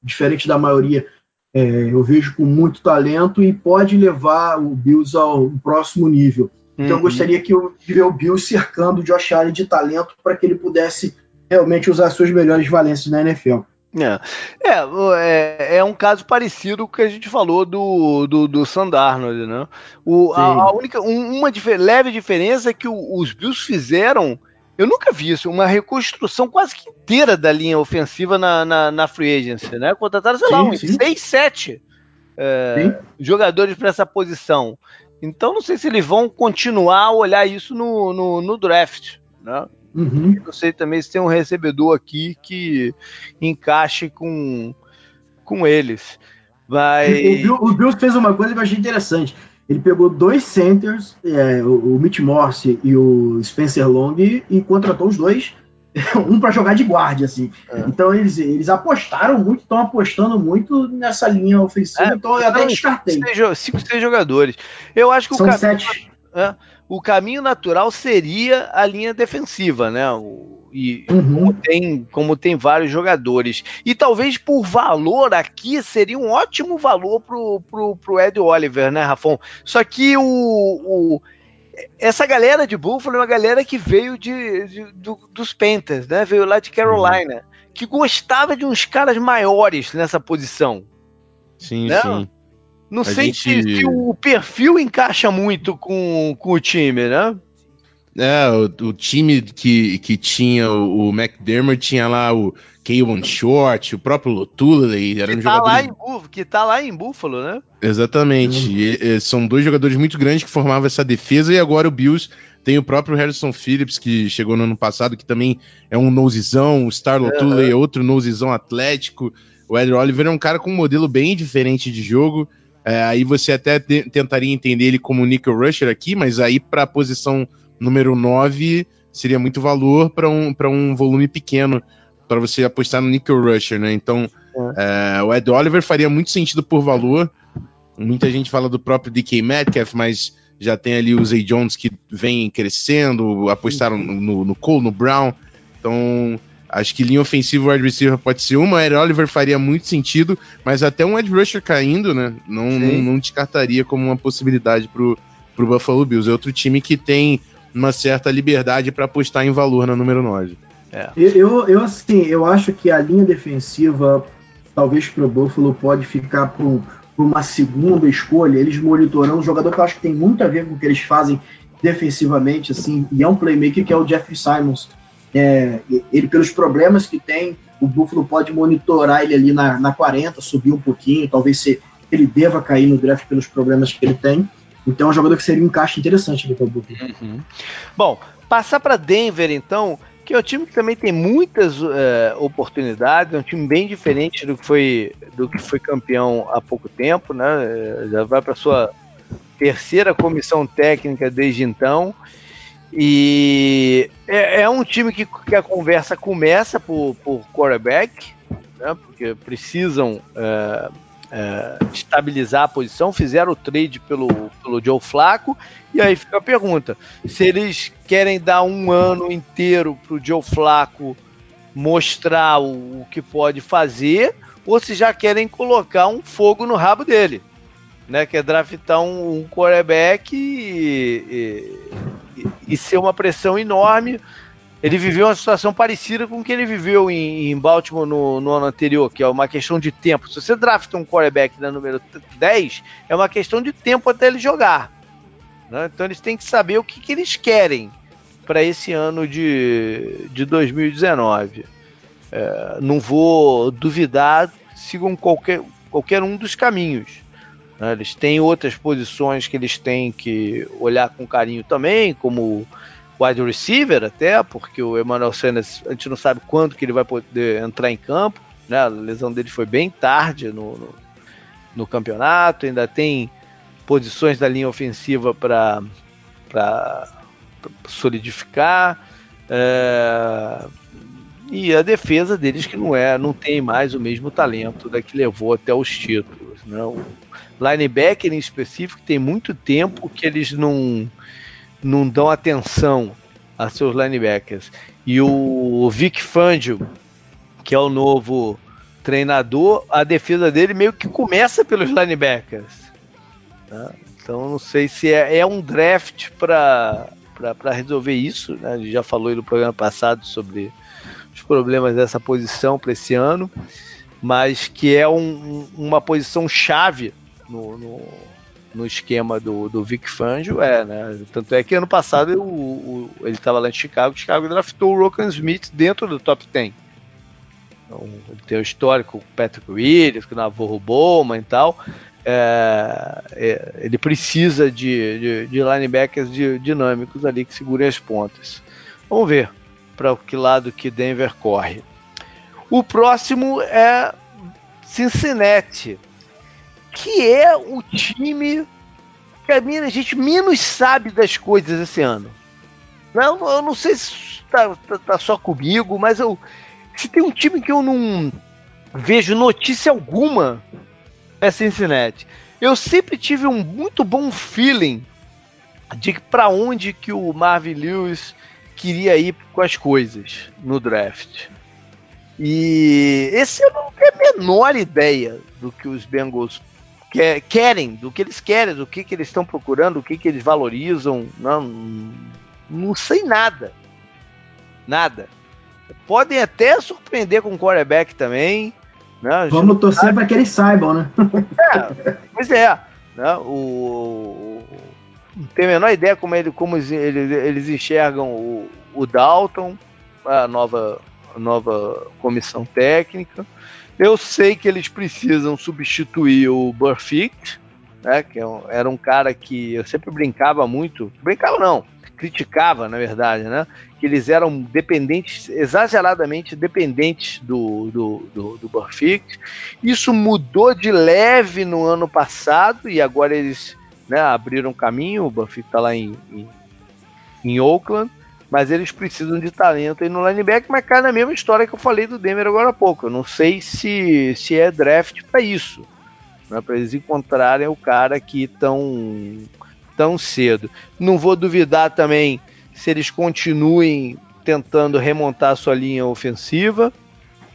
diferente da maioria, é, eu vejo com muito talento e pode levar o Bills ao próximo nível. Então eu uhum. gostaria que eu, de ver o Bills cercando o Josh Allen de talento para que ele pudesse realmente usar suas melhores valências na NFL. É. É, é, é, um caso parecido com o que a gente falou do, do, do Sandarnold, né? O, a, a, única, um, uma leve diferença é que o, os Bills fizeram eu nunca vi isso, uma reconstrução quase que inteira da linha ofensiva na, na, na free agency, né? Contrataram, sei sim, lá, uns 6, 7 é, jogadores para essa posição. Então não sei se eles vão continuar a olhar isso no, no, no draft, né? Uhum. Não sei também se tem um recebedor aqui que encaixe com, com eles. Mas... O, Bills fez uma coisa que eu achei interessante. Ele pegou dois centers, é, o Mitch Morse e o Spencer Long, e, contratou os dois, um para jogar de guarda, assim. É. Então eles, eles apostaram muito, estão apostando muito nessa linha ofensiva, é, então eu até descartei. Cinco, seis jogadores. Eu acho que São o caminho, sete. É, o caminho natural seria a linha defensiva, né? O, e uhum. como, tem, como tem vários jogadores. E talvez por valor aqui seria um ótimo valor pro, pro, pro Ed Oliver, né, Rafon? Só que o, o essa galera de Buffalo é uma galera que veio de, de do, dos Panthers, né? Veio lá de Carolina, uhum. que gostava de uns caras maiores nessa posição. Sim, né? sim. Não A sei gente... se, se, o perfil encaixa muito com, com o time, né? É, o, o, time que, que tinha o, o McDermott tinha lá o Kayvon Short, o próprio Lotuley, era que um tá jogador... Lá em, que tá lá em Buffalo, né? Exatamente. E, e, são dois jogadores muito grandes que formavam essa defesa e agora o Bills tem o próprio Harrison Phillips, que chegou no ano passado, que também é um nosezão, o Star Lotuley uhum. é outro nosezão atlético. O Ed Oliver é um cara com um modelo bem diferente de jogo. É, aí você até tentaria entender ele como nickel rusher aqui, mas aí para a posição número 9 seria muito valor para um, um volume pequeno para você apostar no Nickel Rusher, né? Então, é. É, o Ed Oliver faria muito sentido por valor. Muita gente fala do próprio DK Metcalf, mas já tem ali o Zay Jones que vem crescendo, apostaram no, no Cole, no Brown. Então, acho que linha ofensiva wide receiver pode ser uma. Ed Oliver faria muito sentido, mas até um Ed Rusher caindo, né? Não, não, não, descartaria como uma possibilidade pro, pro Buffalo Bills. É outro time que tem uma certa liberdade para apostar em valor na número 9. É. Eu, eu, assim, eu acho que a linha defensiva, talvez para o Buffalo, pode ficar por, por, uma segunda escolha. Eles monitorando um jogador que eu acho que tem muito a ver com o que eles fazem defensivamente, assim, e é um playmaker que é o Jeffrey Simons. É, ele, pelos problemas que tem, o Buffalo pode monitorar ele ali na, na 40, subir um pouquinho, talvez se, ele deva cair no draft pelos problemas que ele tem. Então é um jogador que seria um encaixe interessante ali para o Buffalo. Uhum. Bom, passar para Denver então, que é um time que também tem muitas uh, oportunidades, é um time bem diferente do que foi, do que foi campeão há pouco tempo, né? Eh, já vai para sua terceira comissão técnica desde então. E é, é um time que, que, a conversa começa por, por quarterback, né? porque precisam uh, é, estabilizar a posição, fizeram o trade pelo, pelo Joe Flaco, e aí fica a pergunta: se eles querem dar um ano inteiro para o Joe Flaco mostrar o, o, que pode fazer, ou se já querem colocar um fogo no rabo dele, né? Que é draftar um, um quarterback e, e, e ser uma pressão enorme ele viveu uma situação parecida com o que ele viveu em, em Baltimore no, no, ano anterior, que é uma questão de tempo. Se você drafta um quarterback na número 10, é uma questão de tempo até ele jogar. Né? Então eles têm que saber o que, que eles querem para esse ano de, de 2019. É, não vou duvidar, sigam qualquer, qualquer um dos caminhos. Né? Eles têm outras posições que eles têm que olhar com carinho também, como wide receiver até, porque o Emmanuel Sanders, a gente não sabe quando que ele vai poder entrar em campo, né? A lesão dele foi bem tarde no, no, no campeonato, ainda tem posições da linha ofensiva para solidificar. É, e a defesa deles que não é, não tem mais o mesmo talento da que levou até os títulos. Né? O linebacker em específico tem muito tempo que eles não não dão atenção a seus linebackers. E o Vic Fangio, que é o novo treinador, a defesa dele meio que começa pelos linebackers. Né? Então não sei se é, é um draft para resolver isso. Né? A gente já falou no programa passado sobre os problemas dessa posição para esse ano, mas que é um, uma posição chave no, no no esquema do, do Vic Fangio é, né? Tanto é que ano passado o, o, ele estava lá em Chicago, o Chicago draftou o Rokan Smith dentro do top 10. Então, ele tem o histórico com Patrick Williams, o Navarro Bowman e tal. É, é, ele precisa de, de, de linebackers de, dinâmicos ali que segurem as pontas. Vamos ver para que lado que Denver corre. O próximo é Cincinnati que é o time que a, minha, gente menos sabe das coisas esse ano. Não, eu não sei se tá, tá, tá, só comigo, mas eu se tem um time que eu não vejo notícia alguma é Cincinnati. Eu sempre tive um muito bom feeling de para onde que o Marvin Lewis queria ir com as coisas no draft. E esse eu não tenho a menor ideia do que os Bengals que, querem, do que eles querem, do que, que eles estão procurando, o que, que eles valorizam. Não, não sei nada. Nada. Podem até surpreender com o quarterback também. Né? Vamos torcer para que eles saibam, né? É, pois é. Né? O, não tenho a menor ideia como, ele, como eles, eles enxergam o, o Dalton, a nova, nova comissão técnica. Eu sei que eles precisam substituir o Burfict, né, que é era um cara que eu sempre brincava muito, brincava não, criticava na verdade, né, que eles eram dependentes, exageradamente dependentes do, do, do, do Burfict. Isso mudou de leve no ano passado e agora eles né, abriram caminho, o Burfict está lá em, em, em Oakland mas eles precisam de talento aí no linebacker, mas cai na mesma história que eu falei do Denver agora há pouco. Eu não sei se, se é draft para isso, né, para eles encontrarem o cara aqui tão, tão cedo. Não vou duvidar também se eles continuem tentando remontar sua linha ofensiva.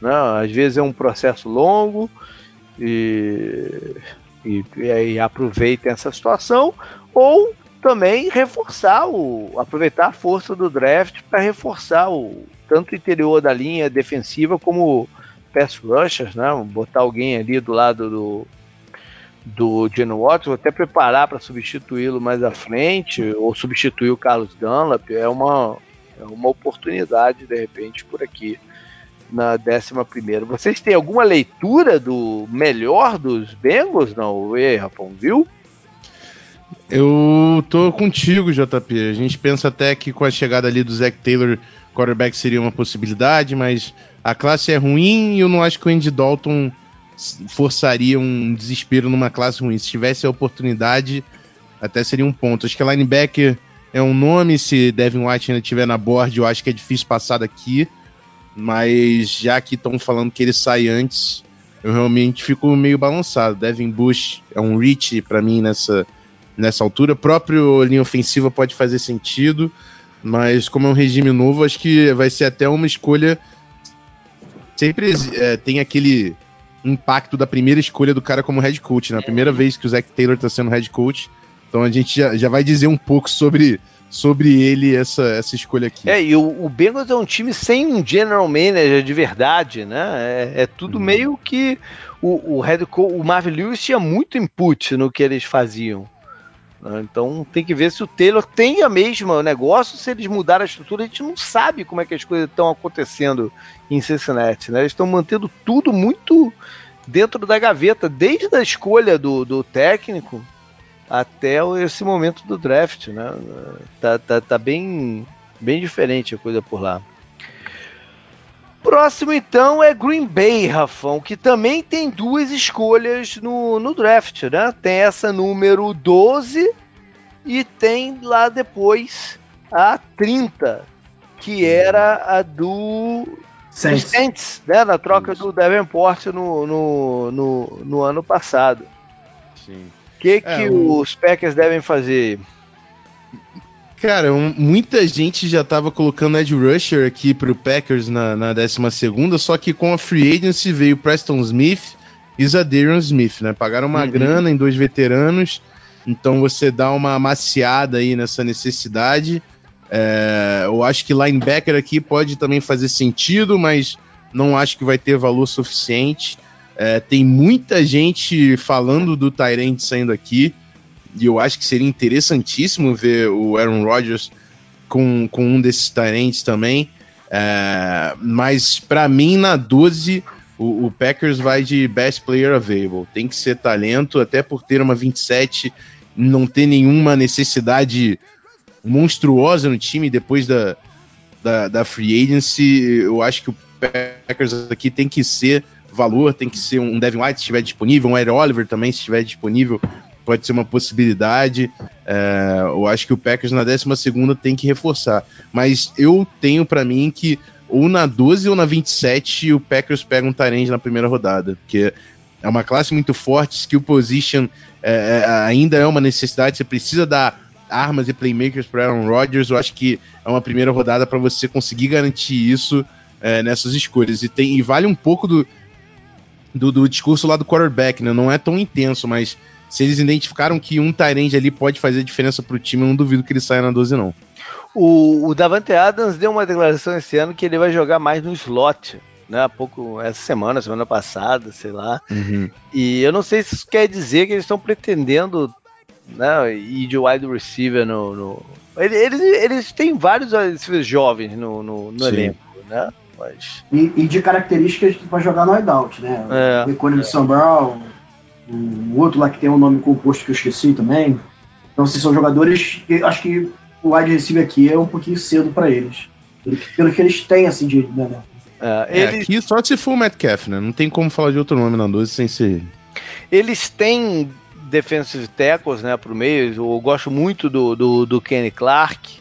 Né, às vezes é um processo longo e, e, e aproveitem essa situação, ou também reforçar o. aproveitar a força do draft para reforçar o tanto o interior da linha defensiva como pass rushers, né? Botar alguém ali do lado do do Geno Watson, até preparar para substituí-lo mais à frente, ou substituir o Carlos Dunlap, é uma, é uma oportunidade, de repente, por aqui na 11 primeira. Vocês têm alguma leitura do melhor dos Bengals? Não, Ei, Rapão, viu? Eu tô contigo, JP. A gente pensa até que com a chegada ali do Zach Taylor, quarterback seria uma possibilidade, mas a classe é ruim e eu não acho que o Andy Dalton forçaria um desespero numa classe ruim. Se tivesse a oportunidade, até seria um ponto. Acho que linebacker é um nome, se Devin White ainda estiver na board, eu acho que é difícil passar daqui. Mas já que estão falando que ele sai antes, eu realmente fico meio balançado. Devin Bush é um reach para mim nessa, nessa altura. Próprio linha ofensiva pode fazer sentido, mas como é um regime novo, acho que vai ser até uma escolha. Sempre é, tem aquele impacto da primeira escolha do cara como head coach, na né? primeira vez que o Zach Taylor está sendo head coach. Então a gente já, já vai dizer um pouco sobre sobre ele essa, essa escolha aqui. É, e o, o Bengals é um time sem um general manager de verdade, né? É, é tudo uhum. meio que o, o head o Marvin Lewis tinha muito input no que eles faziam. Né? Então tem que ver se o Taylor tem a mesma negócio, se eles mudaram a estrutura, a gente não sabe como é que as coisas estão acontecendo em Cincinnati, né? Eles estão mantendo tudo muito dentro da gaveta, desde a escolha do, do técnico até esse momento do draft, né? Tá, tá, tá bem, bem diferente a coisa por lá. Próximo então é Green Bay, Rafão, que também tem duas escolhas no, no draft, né? Tem essa número 12 e tem lá depois a 30, que era a do Saints, Saints né? Na troca Isso. do Davenport no, no, no, no ano passado. Sim que, é, que um... os Packers devem fazer? Cara, um, muita gente já tava colocando Ed Rusher aqui pro Packers na, na 12 só que com a Free Agency veio Preston Smith e Zadarian Smith, né? Pagaram uma uhum. grana em dois veteranos, então você dá uma maciada aí nessa necessidade. É, eu acho que linebacker aqui pode também fazer sentido, mas não acho que vai ter valor suficiente. É, tem muita gente falando do Tyrant saindo aqui, e eu acho que seria interessantíssimo ver o Aaron Rodgers com, com um desses Tyrants também. É, mas para mim, na 12, o, o, Packers vai de Best Player Available. Tem que ser talento, até por ter uma 27, não ter nenhuma necessidade monstruosa no time depois da, da, da Free Agency. Eu acho que o Packers aqui tem que ser valor, tem que ser um Devin White se estiver disponível, um Eric Oliver também se estiver disponível, pode ser uma possibilidade. É, eu acho que o Packers na 12 tem que reforçar. Mas eu tenho para mim que ou na 12 ou na 27 o Packers pega um Tyrande na primeira rodada, porque é uma classe muito forte, skill position é, é ainda é uma necessidade, você precisa dar armas e playmakers para Aaron Rodgers. Eu acho que é uma primeira rodada para você conseguir garantir isso é, nessas escolhas. E, tem, e vale um pouco do, do, do discurso lá do quarterback, né? Não é tão intenso, mas se eles identificaram que um Tyrande ali pode fazer diferença pro time, eu não duvido que ele saia na 12, não. O, o Davante Adams deu uma declaração esse ano que ele vai jogar mais no slot, né? Há pouco, essa semana, semana passada, sei lá. Uhum. E eu não sei se isso quer dizer que eles estão pretendendo né, ir de wide receiver no. no... Eles, eles têm vários jovens no, no, no elenco, né? Mas... E, e, de características para jogar no hideout, né? É, o Icone é. Brown, o outro lá que tem um nome composto que eu esqueci também. Então, se são jogadores que acho que o wide receiver aqui é um pouquinho cedo para eles. Pelo, que eles têm, assim, de. Né, É, é eles... aqui só se for o Metcalf, né? Não tem como falar de outro nome na 12 sem ser. Eles têm defensive tackles, né, pro meio. Eu gosto muito do, do, do Kenny Clark.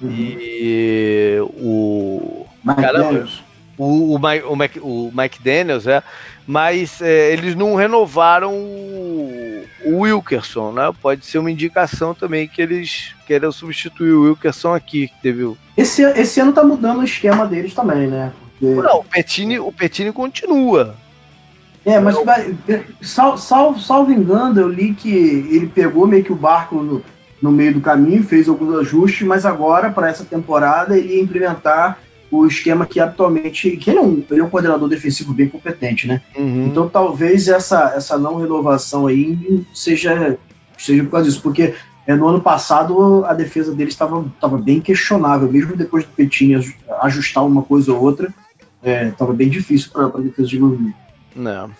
Uhum. E o. Mike caramba, Daniels. O, o, Mike, o, Mike, o Mike Daniels, é. Mas é, eles não renovaram o, o, Wilkerson, né? Pode ser uma indicação também que eles querem substituir o Wilkerson aqui. Que teve o... esse, esse ano tá mudando o esquema deles também, né? Porque... Não, o Petini, o Petini continua. É, mas sal, sal, salvo engano, eu li que ele pegou meio que o barco no, no meio do caminho, fez alguns ajustes, mas agora, para essa temporada, ele ia implementar o esquema que atualmente. que ele é um, ele é um coordenador defensivo bem competente, né? Uhum. Então talvez essa, essa não renovação aí seja, seja por causa disso, porque é, no ano passado a defesa dele estava, estava bem questionável, mesmo depois do Petinho ajustar uma coisa ou outra, estava é, bem difícil para a defesa de Green Não.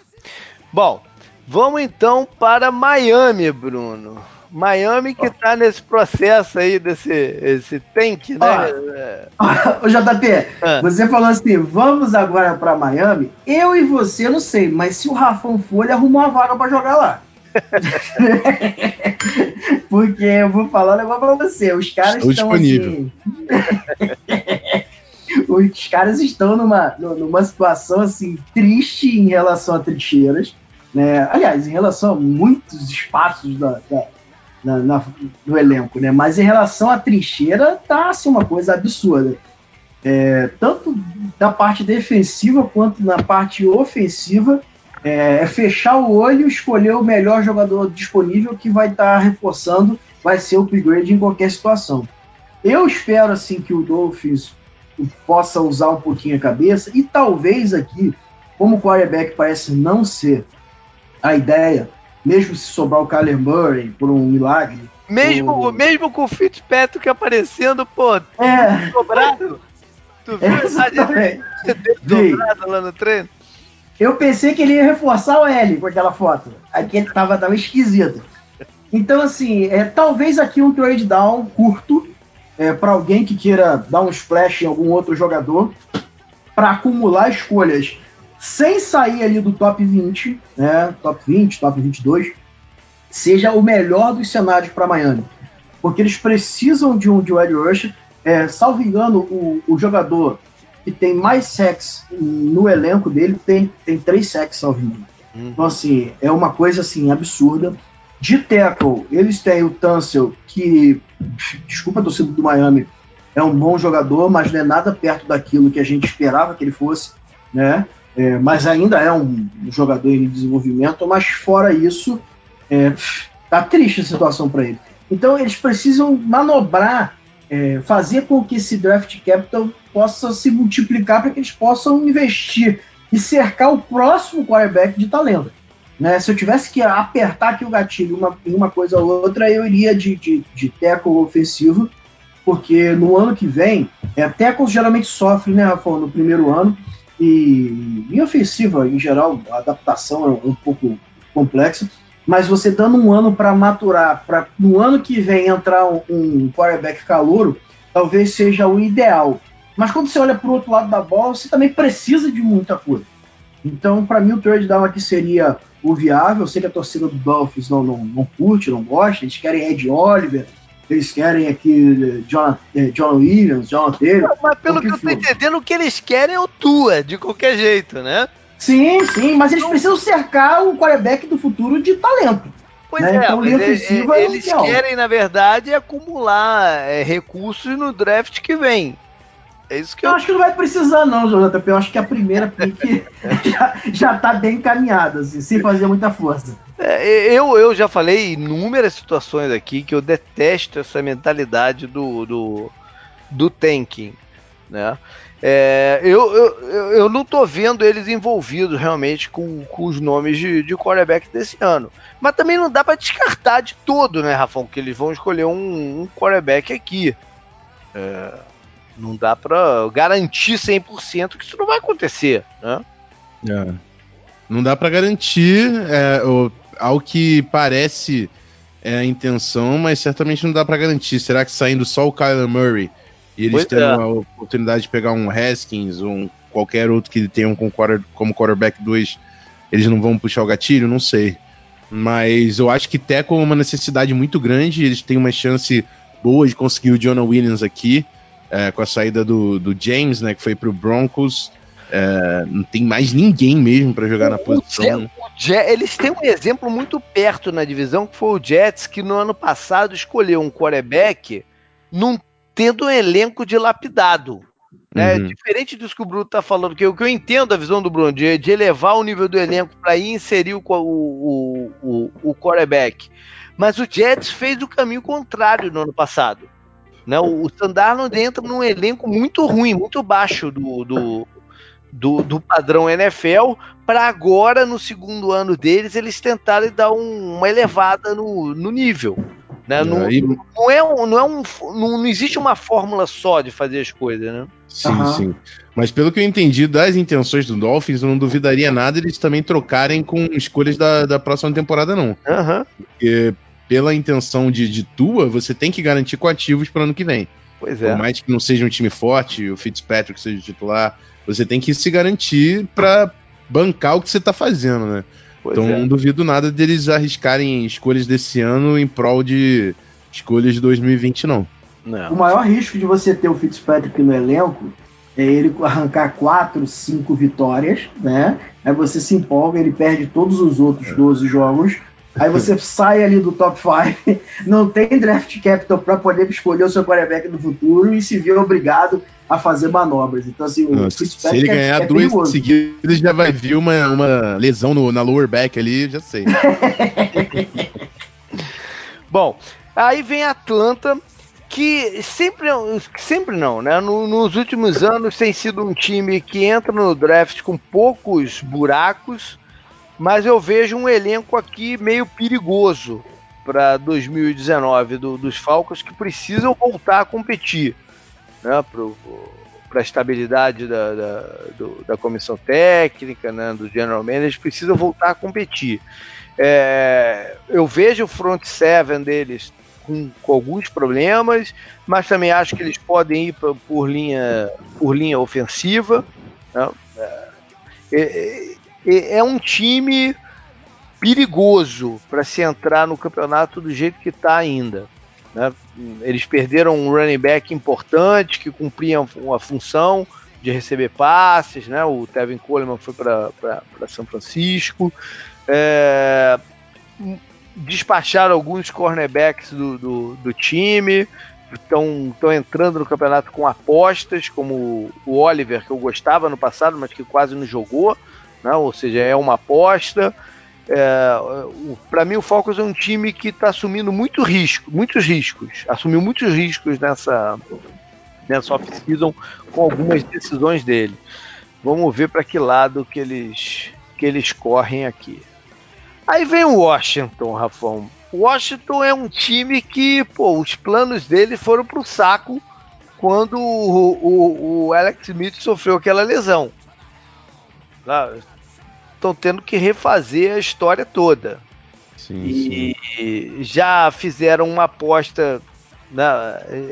Bom, vamos então para Miami, Bruno. Miami que tá nesse processo aí desse esse tank, né? Ô, JP, ah. você falou assim: vamos agora para Miami. Eu e você, não sei, mas se o Rafão for, ele arrumou uma vaga para jogar lá. Porque eu vou falar um negócio pra você. Os caras Estou estão disponível. assim. os caras estão numa, numa situação assim triste em relação a trincheiras. Né? Aliás, em relação a muitos espaços da, da na, na, no elenco, né? Mas em relação à trincheira, tá assim, uma coisa absurda. É, tanto da parte defensiva quanto na parte ofensiva, é, é, fechar o olho, escolher o melhor jogador disponível que vai estar tá reforçando, vai ser o upgrade em qualquer situação. Eu espero assim que o Dolphins possa usar um pouquinho a cabeça e talvez aqui, como o quarterback parece não ser a ideia, mesmo se sobrar o Kyler Murray por um milagre. Mesmo, mesmo com o Fitzpatrick aparecendo, pô, é. dobrado. Tu viu é, dobrado lá no treino? Eu pensei que ele ia reforçar o L com aquela foto. Aqui ele tava, tava esquisito. Então, assim, é, talvez aqui um trade down curto é, para alguém que queira dar um splash em algum outro jogador para acumular escolhas sem sair ali do top 20, né, top 20, top 22, seja o melhor dos cenários para Miami. Porque eles precisam de um, de Ed Rush. É, salvo engano, o, o jogador que tem mais sacks no elenco dele tem, tem três sacks, salvo engano. Uhum. Então, assim, é uma coisa assim absurda. De tackle, eles têm o Tansel, que, desculpa a torcida do Miami, é um bom jogador, mas não é nada perto daquilo que a gente esperava que ele fosse, né? É, mas ainda é um, jogador em desenvolvimento, mas fora isso, é, tá triste a situação para ele. Então eles precisam manobrar, é, fazer com que esse draft capital possa se multiplicar para que eles possam investir e cercar o próximo quarterback de talento. Né? Se eu tivesse que apertar aqui o gatilho uma, uma coisa ou outra, eu iria de, de, de tackle ofensivo, porque no ano que vem, é, tackles geralmente sofrem, né, no primeiro ano, e em ofensiva, em geral, a adaptação é um pouco complexa, mas você dando um ano para maturar, para no ano que vem entrar um, um quarterback calouro, talvez seja o ideal. Mas quando você olha para o outro lado da bola, você também precisa de muita coisa. Então, para mim, o trade down aqui seria o viável. Eu sei que a torcida do Dolphins não, não, não curte, não gosta, eles querem Ed Oliver, eles querem aqui John, eh, John Williams, John Taylor. Mas pelo que, que eu tô entendendo, o que eles querem é o Tua, de qualquer jeito, né? Sim, sim, mas eles precisam cercar o quarterback do futuro de talento. Pois né? é, então, linha ofensiva é, eles é querem, na verdade, acumular é, recursos no draft que vem. É isso que eu... eu acho que não vai precisar, não, JP. Eu acho que a primeira pick já, já tá bem encaminhada, assim, sem fazer muita força. É, eu, eu já falei inúmeras situações aqui que eu detesto essa mentalidade do, do, do tanking, né? É, eu, eu, eu não tô vendo eles envolvidos realmente com, com os nomes de, de quarterback desse ano. Mas também não dá para descartar de todo, né, Rafão? Que eles vão escolher um, um quarterback aqui. É, não dá para garantir 100% que isso não vai acontecer, né? É. Não dá para garantir é, o, ao que parece é a intenção, mas certamente não dá para garantir. Será que saindo só o Kyler Murray e eles pois têm é. a oportunidade de pegar um Haskins ou um, qualquer outro que tenham com quarter, como quarterback 2, eles não vão puxar o gatilho? Não sei. Mas eu acho que Teco é uma necessidade muito grande. Eles têm uma chance boa de conseguir o Jonah Williams aqui é, com a saída do, do James, né, que foi pro Broncos. É, não tem mais ninguém mesmo para jogar o, na posição. Eles têm um exemplo muito perto na divisão, que foi o Jets, que no ano passado escolheu um quarterback num, tendo um elenco dilapidado. Né? Uhum. Diferente disso que o Bruno tá falando, que eu, que eu entendo a visão do Bruno, de, de elevar o nível do elenco para ir inserir o, o, o, o quarterback. Mas o Jets fez o caminho contrário no ano passado. Né? O, o Sandarnold entra num elenco muito ruim, muito baixo do, do, do, do padrão NFL, para agora, no segundo ano deles, eles tentarem dar um, uma elevada no, no nível. Né? Não, aí... não, é, não, é um, não, não, existe uma fórmula só de fazer as coisas, né? Sim, uhum. sim. Mas pelo que eu entendi das intenções do Dolphins, eu não duvidaria nada eles também trocarem com escolhas da, da próxima temporada, não. Uhum. Porque pela intenção de, de tua, você tem que garantir coativos para ano que vem. Pois é. Por mais que não seja um time forte, o Fitzpatrick seja titular, você tem que se garantir para bancar o que você tá fazendo, né? Pois então é. não duvido nada deles arriscarem escolhas desse ano em prol de escolhas de 2020, não. não. O maior risco de você ter o Fitzpatrick no elenco é ele arrancar quatro, cinco vitórias, né? Aí você se empolga, ele perde todos os outros 12 jogos. Aí você sai ali do top 5, não tem draft capital para poder escolher o seu quarterback no futuro e se vê obrigado a fazer manobras. Então, assim, o Se ele é, ganhar é duas seguidas, já vai vir uma, uma lesão no, na lower back ali, já sei. Bom, aí vem Atlanta, que sempre, sempre não, né? No, nos últimos anos tem sido um time que entra no draft com poucos buracos, mas eu vejo um elenco aqui meio perigoso para 2019 do, dos Falcons que precisam voltar a competir né, para a estabilidade da, da, do, da, comissão técnica, né, do general manager, precisam voltar a competir. É, eu vejo o front seven deles com, com, alguns problemas, mas também acho que eles podem ir pra, por, linha, por linha ofensiva. Né? É, é, é, um time perigoso para se entrar no campeonato do jeito que está ainda. Né? Eles perderam um running back importante que cumpria uma função de receber passes, né? O Tevin Coleman foi para São Francisco. É, despacharam alguns cornerbacks do, do, do time, estão entrando no campeonato com apostas, como o Oliver, que eu gostava no passado, mas que quase não jogou, né? ou seja, é uma aposta. É, para mim, o Falcons é um time que está assumindo muito risco, muitos riscos, assumiu muitos riscos nessa, nessa off-season com algumas decisões dele. Vamos ver para que lado que eles, que eles correm aqui. Aí vem o Washington, Rafão. Washington é um time que, pô, os planos dele foram pro saco quando o, o, o Alex Smith sofreu aquela lesão. Estão tendo que refazer a história toda. Sim, e sim. já fizeram uma aposta. Né?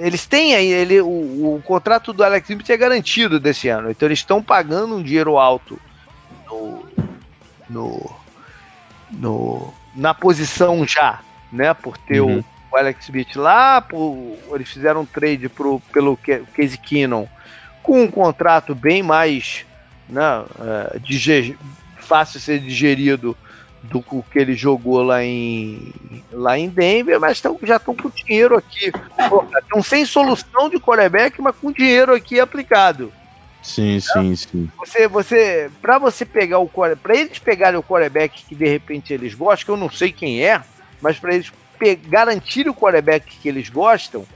Eles têm aí, ele, o, o, contrato do Alex Smith é garantido desse ano, então eles estão pagando um dinheiro alto no, no no, na posição já, né? Por ter uhum. o, o, Alex Smith lá, por, eles fizeram um trade pro, pelo Casey Keenum com um contrato bem mais né, uh, diger, fácil ser digerido do que ele jogou lá em, lá em Denver, mas tão, já estão com dinheiro aqui. Estão sem solução de quarterback, mas com dinheiro aqui aplicado. Sim, sim, sim. Você, você, para você pegar o para eles pegarem o quarterback que de repente eles gostam, que eu não sei quem é, mas para eles garantir o quarterback que eles gostam,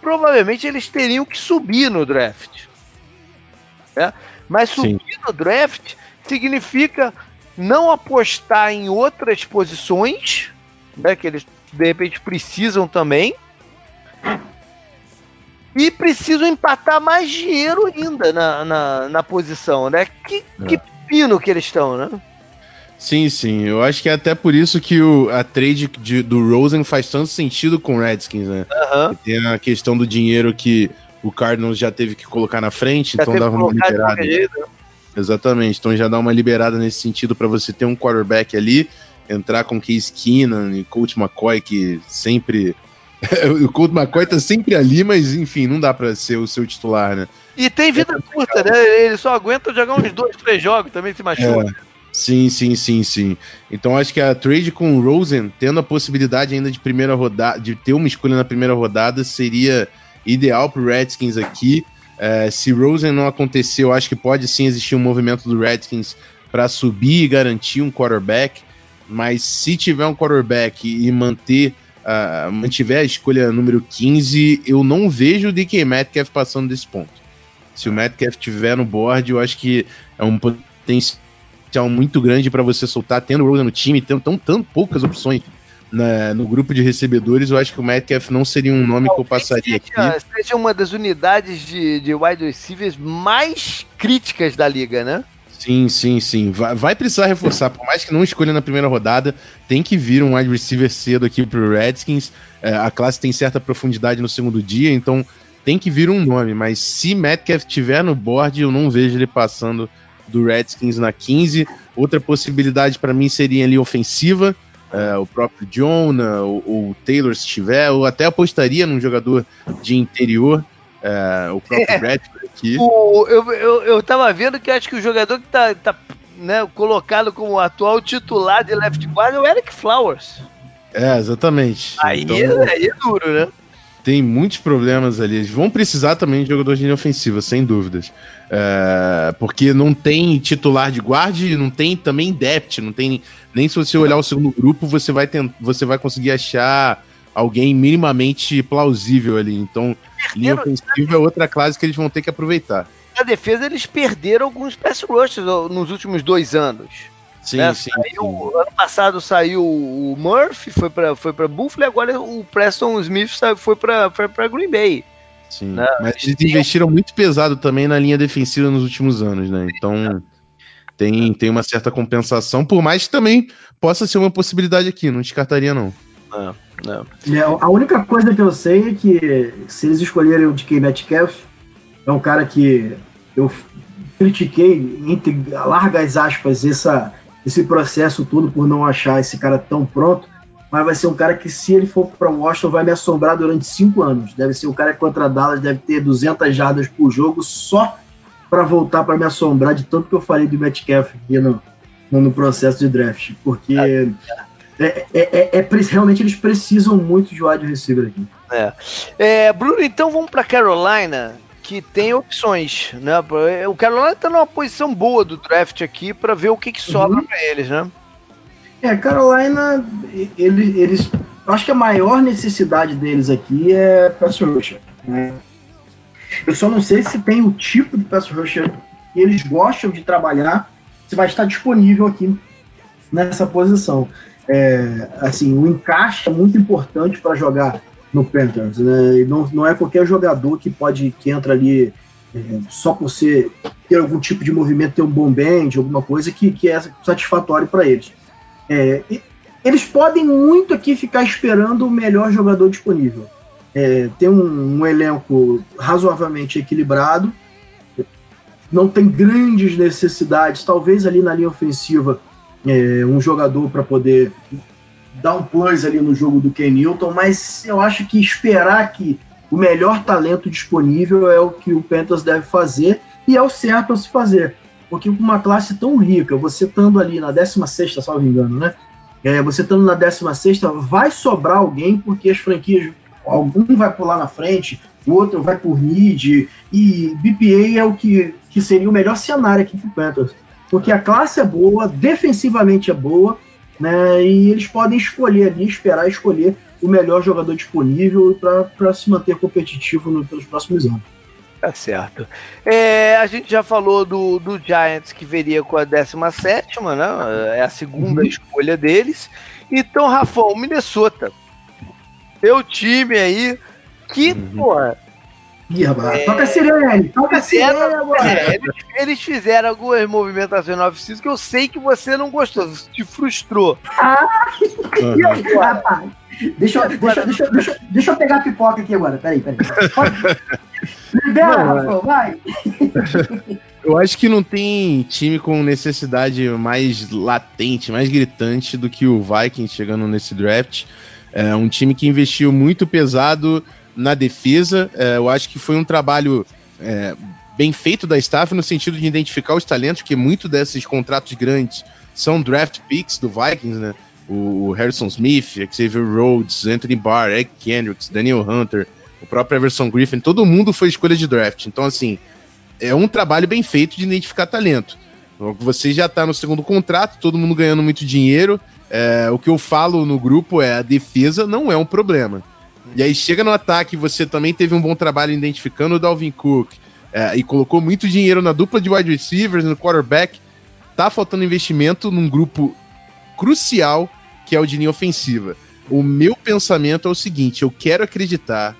provavelmente eles teriam que subir no draft. Né? Mas subir sim. no draft significa não apostar em outras posições, né, que eles de repente precisam também, e precisam empatar mais dinheiro ainda na, na, na posição, né? Que, é. que pino que eles estão, né? Sim, sim. Eu acho que é até por isso que o, a trade de, do Rosen faz tanto sentido com o Redskins, né? Uhum. Tem a questão do dinheiro que o Cardinals já teve que colocar na frente, já então dava uma liberada. Né? Exatamente. Então já dá uma liberada nesse sentido para você ter um quarterback ali, entrar com Case Keenan e Coach McCoy, que sempre o Colt McCoy tá sempre ali, mas enfim, não dá pra ser o seu titular, né? E tem vida é curta, né? Ele só aguenta jogar uns dois, três jogos, também se machuca. É. Sim, sim, sim, sim. Então acho que a trade com o Rosen, tendo a possibilidade ainda de primeira rodada, de ter uma escolha na primeira rodada, seria ideal pro Redskins aqui. É, se Rosen não acontecer, eu acho que pode sim existir um movimento do Redskins para subir e garantir um quarterback. Mas se tiver um quarterback e manter uh, mantiver a escolha número 15, eu não vejo o DK Metcalf passando desse ponto. Se o Metcalf tiver no board, eu acho que é um potencial muito grande para você soltar, tendo o Rosen no time, tendo tão, tão poucas opções na, no grupo de recebedores, eu acho que o Metcalf não seria um nome que eu passaria seja, aqui. Seja uma das unidades de, de wide receivers mais críticas da liga, né? Sim, sim, sim. Vai, vai, precisar reforçar. Por mais que não escolha na primeira rodada, tem que vir um wide receiver cedo aqui pro Redskins. É, a classe tem certa profundidade no segundo dia, então tem que vir um nome. Mas se Metcalf tiver no board, eu não vejo ele passando do Redskins na 15. Outra possibilidade para mim seria ali ofensiva. É, o próprio Jonah, ou o Taylor se tiver, ou até apostaria num jogador de interior, é, o próprio é. Bradford aqui. O, eu, eu, eu tava vendo que acho que o jogador que tá, tá né, colocado como atual titular de left guard é o Eric Flowers. É, exatamente. Aí, então, aí é duro, né? Tem muitos problemas ali. Eles vão precisar também de jogador de linha ofensiva, sem dúvidas. É, porque não tem titular de guarda, não tem também depth, não tem nem se você olhar o segundo grupo, você vai, tent, você vai conseguir achar alguém minimamente plausível ali. Então, linha ofensiva é outra classe que eles vão ter que aproveitar. Na defesa, eles perderam alguns pass rushers nos últimos dois anos. Sim, né? sim, saiu, sim, Ano passado saiu o Murphy, foi para foi pra Buffalo, e agora o Preston Smith foi para Green Bay. Sim, né? mas eles investiram muito pesado também na linha defensiva nos últimos anos, né? Então tem, tem uma certa compensação, por mais que também possa ser uma possibilidade aqui, não descartaria não. Não, não. É, a única coisa que eu sei é que se eles escolherem o DK Metcalf, é um cara que eu critiquei, entre largas aspas, essa, esse processo todo por não achar esse cara tão pronto, mas vai ser um cara que, se ele for para Washington, vai me assombrar durante cinco anos. Deve ser um cara que contra Dallas deve ter 200 jardas por jogo só para voltar para me assombrar de tanto que eu falei do Metcalf aqui no, no processo de draft, porque é, é, é, é, realmente eles precisam muito de wide receiver aqui. É. é Bruno, então vamos para Carolina, que tem opções, né? O Carolina está numa posição boa do draft aqui para ver o que, que sobra uhum. para eles, né? É, Carolina, eles, eles, acho que a maior necessidade deles aqui é pass rusher. Né? Eu só não sei se tem o tipo de pass rusher que eles gostam de trabalhar, se vai estar disponível aqui nessa posição. É, assim, o encaixe é muito importante para jogar no Panthers, né? E não, não é qualquer jogador que pode que entra ali é, só por ser ter algum tipo de movimento, ter um bom band, alguma coisa que, que é satisfatório para eles. É, eles podem muito aqui ficar esperando o melhor jogador disponível. É, tem um, um, elenco razoavelmente equilibrado, não tem grandes necessidades, talvez ali na linha ofensiva, é, um jogador para poder dar um plus ali no jogo do Ken Newton, mas eu acho que esperar que o melhor talento disponível é o que o Panthers deve fazer e é o certo a se fazer. Porque com uma classe tão rica, você estando ali na 16, salvo engano, né? É, você estando na 16, vai sobrar alguém, porque as franquias, algum vai pular na frente, o outro vai por mid, e BPA é o que, que seria o melhor cenário aqui para o Panthers. Porque a classe é boa, defensivamente é boa, né? E eles podem escolher ali, esperar escolher o melhor jogador disponível para se manter competitivo no, pelos próximos anos. Tá certo. É, a gente já falou do, do Giants que veria com a 17, né? É a segunda uhum. escolha deles. Então, Rafão, Minnesota. Teu time aí, que, uhum. porra. Ih, rapaz, é, toca a sirene, toca a sirene agora. É, eles, eles, fizeram algumas movimentações no off que eu sei que você não gostou, te frustrou. Ah, uhum. rapaz. Deixa eu, deixa, deixa, deixa, deixa eu pegar a pipoca aqui agora. Peraí, peraí. Libera, Rafael, vai. Eu acho que não tem time com necessidade mais latente, mais gritante do que o Vikings chegando nesse draft. É um time que investiu muito pesado na defesa. É, eu acho que foi um trabalho é, bem feito da staff no sentido de identificar os talentos, porque muito desses contratos grandes são draft picks do Vikings, né? o Harrison Smith, Xavier Rhodes, Anthony Barr, Eric Kendricks, Daniel Hunter, o próprio Everson Griffin, todo mundo foi escolha de draft. Então, assim, é um trabalho bem feito de identificar talento. Você já está no segundo contrato, todo mundo ganhando muito dinheiro. É, o que eu falo no grupo é a defesa não é um problema. E aí chega no ataque, você também teve um bom trabalho identificando o Dalvin Cook é, e colocou muito dinheiro na dupla de wide receivers, no quarterback. Tá faltando investimento num grupo crucial que é o de linha ofensiva. O meu pensamento é o seguinte: eu quero acreditar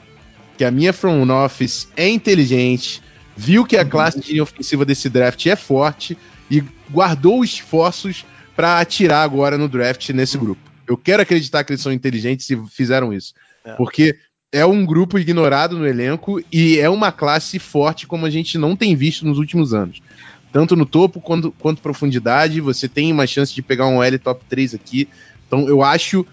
que a minha front office é inteligente, viu que a classe de linha ofensiva desse draft é forte e guardou esforços para atirar agora no draft nesse grupo. Eu quero acreditar que eles são inteligentes e fizeram isso. É. Porque é um grupo ignorado no elenco e é uma classe forte como a gente não tem visto nos últimos anos. Tanto no topo quanto, quanto profundidade, você tem uma chance de pegar um L top 3 aqui. Então eu acho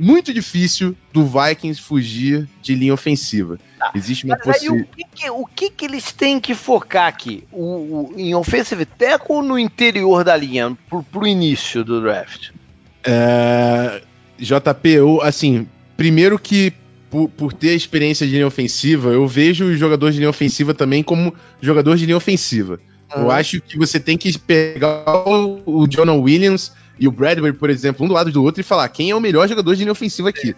muito difícil do Vikings fugir de linha ofensiva. Tá. Existe uma possibilidade. O, que, que, o que, que, eles têm que focar aqui? O, o, em offensive tackle ou no interior da linha, pro, pro início do draft? É, JP, eu, assim, primeiro que por, por, ter a experiência de linha ofensiva, eu vejo os jogadores de linha ofensiva também como jogador de linha ofensiva. Eu ah. acho que você tem que pegar o, o Jonah Williams e o Bradbury, por exemplo, um do lado do outro e falar quem é o melhor jogador de linha ofensiva aqui.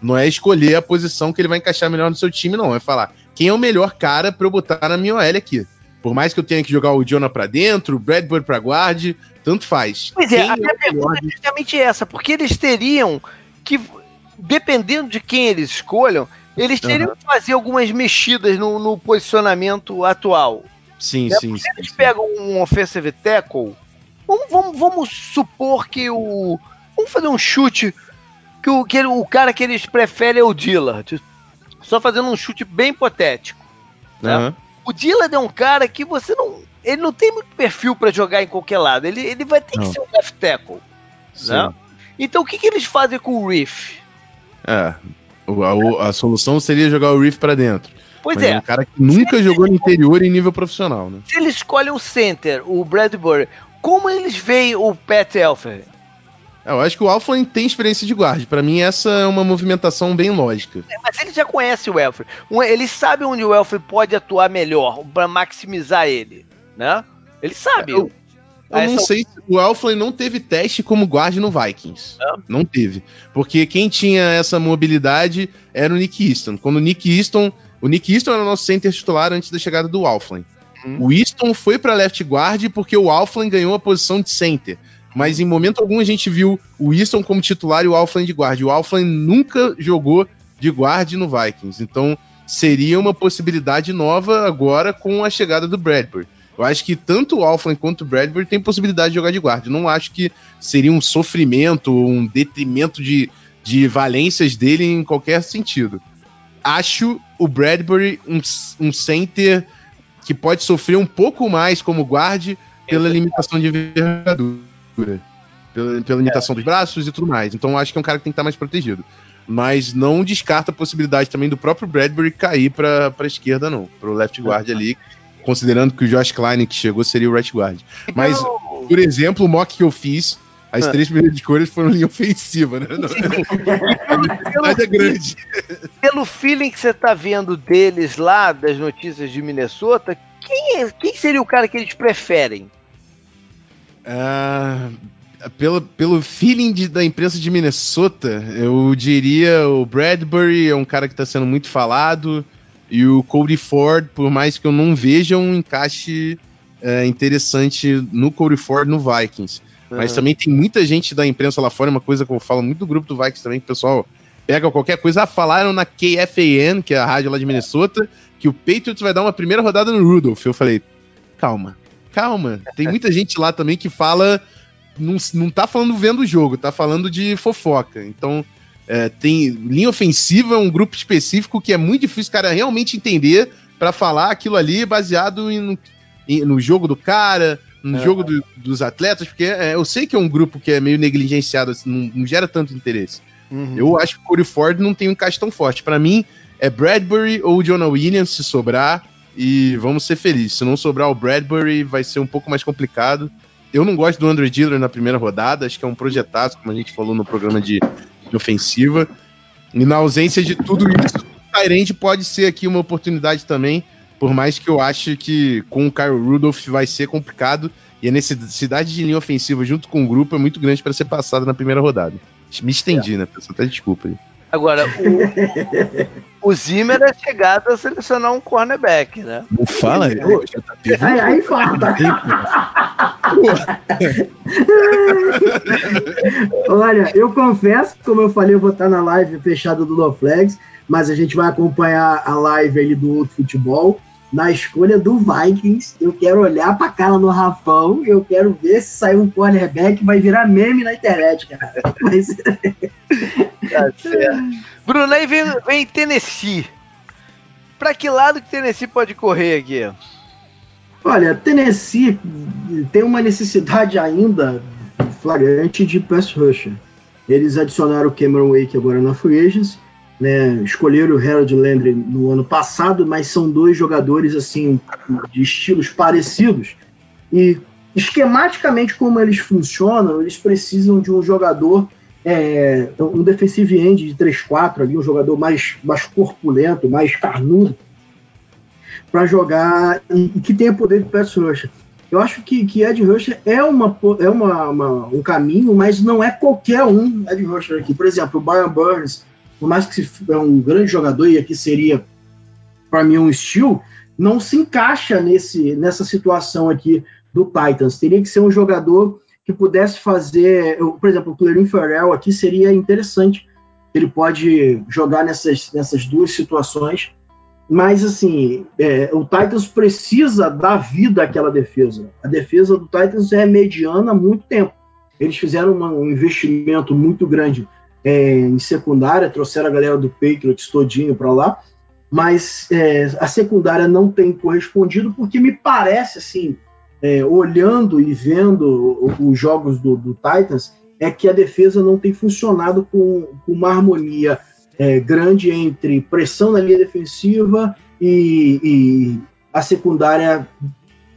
Não é escolher a posição que ele vai encaixar melhor no seu time, não. É falar quem é o melhor cara para eu botar na minha OL aqui. Por mais que eu tenha que jogar o Jonah para dentro, o Bradbury para guarde, tanto faz. Pois é, a minha é pergunta é justamente essa, porque eles teriam que, dependendo de quem eles escolham, eles teriam uhum. que fazer algumas mexidas no, no posicionamento atual. Sim, né? sim, sim. Eles sim. pegam um offensive tackle. Vamos, vamos, vamos supor que o. Vamos fazer um chute. Que o, que o cara que eles preferem é o Dillard. Só fazendo um chute bem hipotético. Né? Uhum. O Dillard é um cara que você não. Ele não tem muito perfil para jogar em qualquer lado. Ele, ele vai ter não. que ser um left tackle. Né? Então o que, que eles fazem com o Riff? É. A, a, solução seria jogar o Riff para dentro. Pois Mas é. é um cara que nunca jogou no interior em nível profissional, né? Se ele escolhe o center, o Bradbury, como eles veem o Pat Elfer? É, eu acho que o Alflin tem experiência de guarda. Para mim, essa é uma movimentação bem lógica. É, mas ele já conhece o Elfer. Ele sabe onde o Elfer pode atuar melhor para maximizar ele, né? Ele sabe. Eu, eu não sei se o Elflin não teve teste como guarda no Vikings. É. Não teve. Porque quem tinha essa mobilidade era o Nick Easton. Quando o Nick Easton o Nick Easton era o nosso center titular antes da chegada do Alflin. Uhum. O Easton foi para left guard porque o Alflin ganhou a posição de center. Mas em momento algum a gente viu o Easton como titular e o Alflin de guard. O Alflin nunca jogou de guard no Vikings. Então seria uma possibilidade nova agora com a chegada do Bradbury. Eu acho que tanto o Alflin quanto o Bradbury têm possibilidade de jogar de guarda. não acho que seria um sofrimento, um detrimento de, de valências dele em qualquer sentido acho o Bradbury um, um center que pode sofrer um pouco mais como guarde pela limitação de envergadura, pela, pela limitação dos braços e tudo mais. Então acho que é um cara que tem que estar mais protegido. Mas não descarta a possibilidade também do próprio Bradbury cair para a esquerda, não, para o left guard ali, considerando que o Josh Klein que chegou seria o right guard. Mas, por exemplo, o mock que eu fiz as ah. três primeiras escolhas foram linha ofensiva, né? a é grande. Pelo feeling que você tá vendo deles lá, das notícias de Minnesota, quem, é, quem seria o cara que eles preferem? Uh, pelo, pelo feeling de, da imprensa de Minnesota, eu diria o Bradbury é um cara que está sendo muito falado, e o Cody Ford, por mais que eu não veja um encaixe é, interessante no Cody Ford no Vikings. Mas também tem muita gente da imprensa lá fora, uma coisa que eu falo muito do grupo do Vikings também, que o pessoal pega qualquer coisa. Ah, falaram na KFAN, que é a rádio lá de Minnesota, que o Patriots vai dar uma primeira rodada no Rudolph. Eu falei, calma, calma. Tem muita gente lá também que fala. Não, não tá falando vendo o jogo, tá falando de fofoca. Então, é, tem linha ofensiva, é um grupo específico que é muito difícil o cara realmente entender para falar aquilo ali baseado em, em, no jogo do cara, no é. jogo do, dos atletas, porque é, eu sei que é um grupo que é meio negligenciado, assim, não, não gera tanto interesse. Uhum. Eu acho que o Corey Ford não tem um encaixe tão forte. Para mim, é Bradbury ou Jonah Williams se sobrar, e vamos ser felizes. Se não sobrar o Bradbury, vai ser um pouco mais complicado. Eu não gosto do Andrew Diller na primeira rodada, acho que é um projetaço, como a gente falou no programa de, de ofensiva. E na ausência de tudo isso, o Tyrande pode ser aqui uma oportunidade também por mais que eu ache que com o Kyle Rudolph vai ser complicado e a necessidade de linha ofensiva junto com o grupo é muito grande para ser passada na primeira rodada. Me estendi, é. né, pessoal? Até desculpa aí. Agora, o, o Zimmer é chegado a selecionar um cornerback, né? Não fala aí. Aí, aí fala. Olha, eu confesso, como eu falei, eu vou estar na live fechada do No Flags, mas a gente vai acompanhar a live ali do outro futebol na escolha do Vikings. Eu quero olhar pra cara no Rafão, eu quero ver se sair um cornerback vai virar meme na internet, cara. Mas... tá aí vem, vem Tennessee. Pra que lado que Tennessee pode correr aqui? Olha, Tennessee tem uma necessidade ainda flagrante de pass rusher. Eles adicionaram o Cameron Wake agora na Free Agents, né? Escolheram o Harold Landry no ano passado, mas são dois jogadores assim de estilos parecidos e esquematicamente como eles funcionam, eles precisam de um jogador é, um defensive end de 3-4 ali, um jogador mais, mais corpulento, mais carnudo, para jogar e, e, que tenha poder de pass rusher. Eu acho que, que Ed Rusher é, uma, é uma, uma, um caminho, mas não é qualquer um Ed Rusher aqui. Por exemplo, o Brian Burns, por mais que é um grande jogador e aqui seria, para mim, um estilo, não se encaixa nesse, nessa situação aqui do Titans. Teria que ser um jogador que pudesse fazer, por exemplo, o Clearin Farrell aqui seria interessante. Ele pode jogar nessas, nessas duas situações mas, assim, é, o Titans precisa dar vida àquela defesa. A defesa do Titans é mediana há muito tempo. Eles fizeram uma, um investimento muito grande é, em secundária, trouxeram a galera do Patriots todinho para lá, mas é, a secundária não tem correspondido, porque me parece, assim, é, olhando e vendo os jogos do, do, Titans, é que a defesa não tem funcionado com, com uma harmonia é, grande entre pressão na linha defensiva e, e a secundária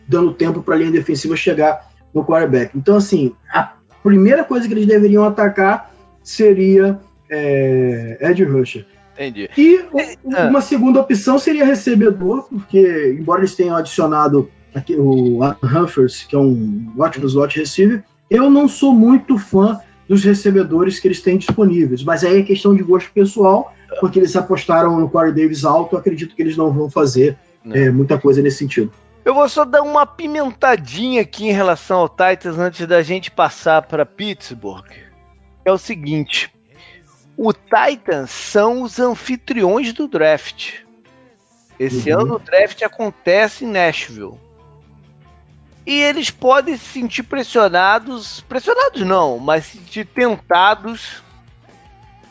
dando tempo para a linha defensiva chegar no quarterback. Então, assim, a primeira coisa que eles deveriam atacar seria é, Ed Rusher. Entendi. E é. uma segunda opção seria recebedor, porque, embora eles tenham adicionado aqui, o Humphrey, que é um ótimo slot receiver, eu não sou muito fã dos recebedores que eles têm disponíveis. Mas aí é questão de gosto pessoal, porque eles apostaram no Corey Davis alto, acredito que eles não vão fazer é, muita coisa nesse sentido. Eu vou só dar uma pimentadinha aqui em relação ao Titans antes da gente passar para Pittsburgh. É o seguinte: o Titans são os anfitriões do draft. Esse uhum. ano o draft acontece em Nashville e eles podem se sentir pressionados, pressionados não, mas se sentir tentados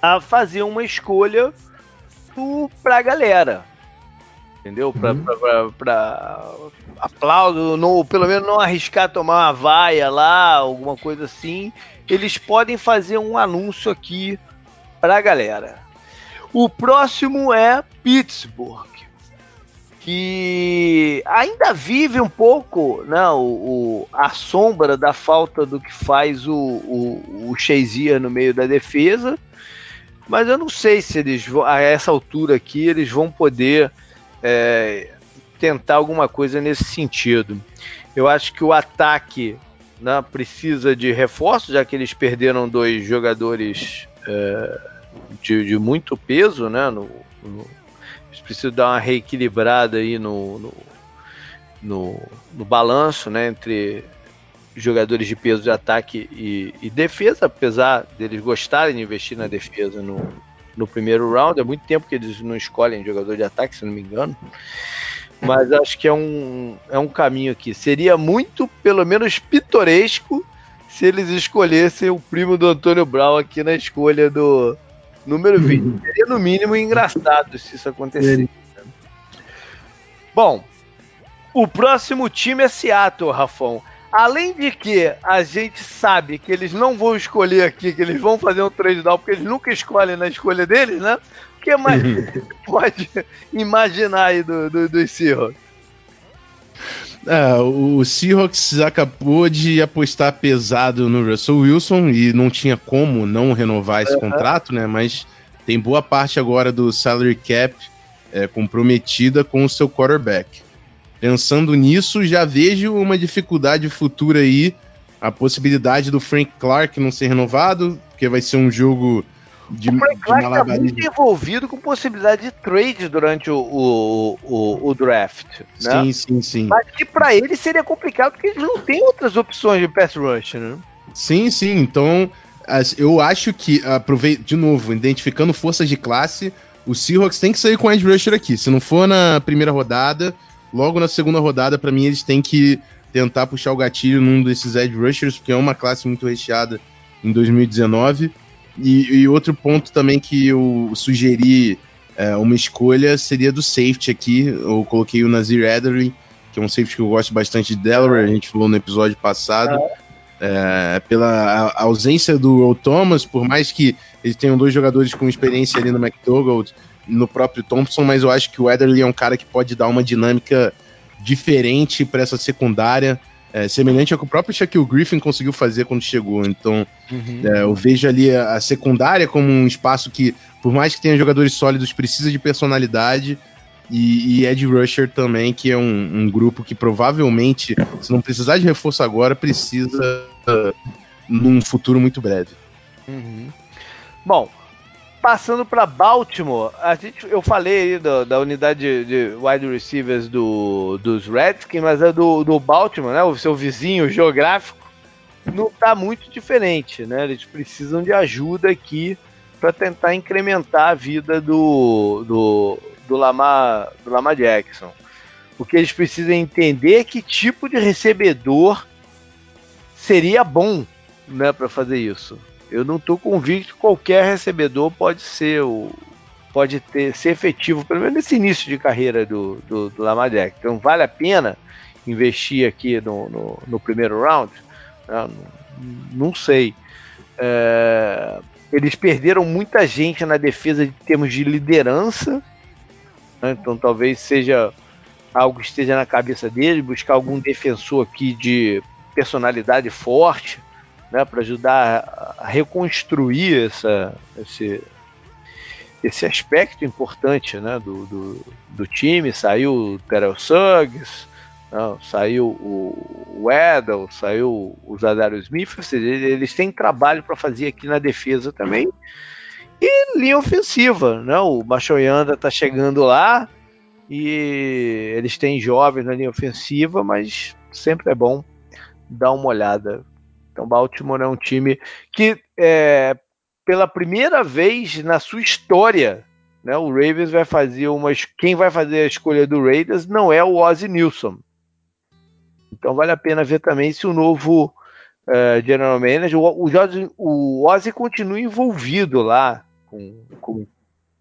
a fazer uma escolha para a galera. Entendeu? Para uhum. aplauso, não, pelo menos não arriscar tomar uma vaia lá, alguma coisa assim. Eles podem fazer um anúncio aqui para a galera. O próximo é Pittsburgh que ainda vive um pouco né, o, o, a sombra da falta do que faz o, o, o Shazier no meio da defesa, mas eu não sei se eles vão, a essa altura aqui eles vão poder é, tentar alguma coisa nesse sentido. Eu acho que o ataque né, precisa de reforço, já que eles perderam dois jogadores é, de, de, muito peso né, no, no eles precisam dar uma reequilibrada aí no, no, no, no balanço né, entre jogadores de peso de ataque e, e, defesa, apesar deles gostarem de investir na defesa no, no primeiro round. É muito tempo que eles não escolhem jogador de ataque, se não me engano. Mas acho que é um, é um caminho aqui. Seria muito, pelo menos, pitoresco se eles escolhessem o primo do Antônio Brown aqui na escolha do, Número 20. Uhum. Seria no mínimo engraçado se isso acontecesse. Bom, o próximo time é Seattle, Rafão. Além de que a gente sabe que eles não vão escolher aqui, que eles vão fazer um trade down, porque eles nunca escolhem na escolha deles, né? O que mais uhum. pode imaginar aí do, do, dos Seahawks? É, o Seahawks acabou de apostar pesado no Russell Wilson e não tinha como não renovar esse uhum. contrato, né? Mas tem boa parte agora do salary cap é, comprometida com o seu quarterback. Pensando nisso, já vejo uma dificuldade futura aí, a possibilidade do Frank Clark não ser renovado, porque vai ser um jogo de, o Frank Clark está muito envolvido com possibilidade de trade durante o, o, o, o draft. Né? Sim, sim, sim. Mas que para ele seria complicado porque eles não têm outras opções de pass rush, né? Sim, sim. Então, eu acho que, de novo, identificando forças de classe, o Seahawks tem que sair com edge rusher aqui. Se não for na primeira rodada, logo na segunda rodada, para mim, eles têm que tentar puxar o gatilho num desses edge rushers, porque é uma classe muito recheada em 2019. E, e outro ponto também que eu sugeri é, uma escolha seria do safety aqui. Eu coloquei o Nazir Adderley, que é um safety que eu gosto bastante de Delaware, a gente falou no episódio passado. É, pela ausência do Earl Thomas, por mais que eles tenham dois jogadores com experiência ali no McDougall, no próprio Thompson, mas eu acho que o Ederly é um cara que pode dar uma dinâmica diferente para essa secundária, é, semelhante ao que o próprio Shaquille Griffin conseguiu fazer quando chegou. Então, uhum. é, eu vejo ali a, a, secundária como um espaço que, por mais que tenha jogadores sólidos, precisa de personalidade. E, e Ed Rusher também, que é um, um, grupo que provavelmente, se não precisar de reforço agora, precisa uh, num futuro muito breve. Uhum. Bom, passando para Baltimore, a gente, eu falei aí do, da unidade de, de, wide receivers do, dos Redskins, mas é do, do Baltimore, né? O seu vizinho geográfico não está muito diferente, né? Eles precisam de ajuda aqui para tentar incrementar a vida do, do, do, Lamar, do Lamar Jackson. O que eles precisam entender é que tipo de recebedor seria bom né, para fazer isso. Eu não estou convicto que qualquer recebedor pode ser o pode ter ser efetivo, pelo menos nesse início de carreira do, do, do Jackson. Então vale a pena investir aqui no, no, no primeiro round? Não, não sei. É, eles perderam muita gente na defesa em termos de liderança, né? então talvez seja algo que esteja na cabeça dele, buscar algum defensor aqui de personalidade forte né, para ajudar a reconstruir essa, esse, esse aspecto importante né, do, do, do time. Saiu o Terrell Suggs, não, saiu o Weddle, saiu o Zadario Smith, ou seja, eles têm trabalho para fazer aqui na defesa também. E linha ofensiva, né? o Machoyanda está chegando lá e eles têm jovens na linha ofensiva, mas sempre é bom dar uma olhada então, Baltimore é um time que, é, pela primeira vez na sua história, né, o Ravens vai fazer uma. Quem vai fazer a escolha do Raiders não é o Ozzy Nilsson. Então, vale a pena ver também se o novo uh, General Manager, o, o, Jorge, o Ozzy continua envolvido lá com, com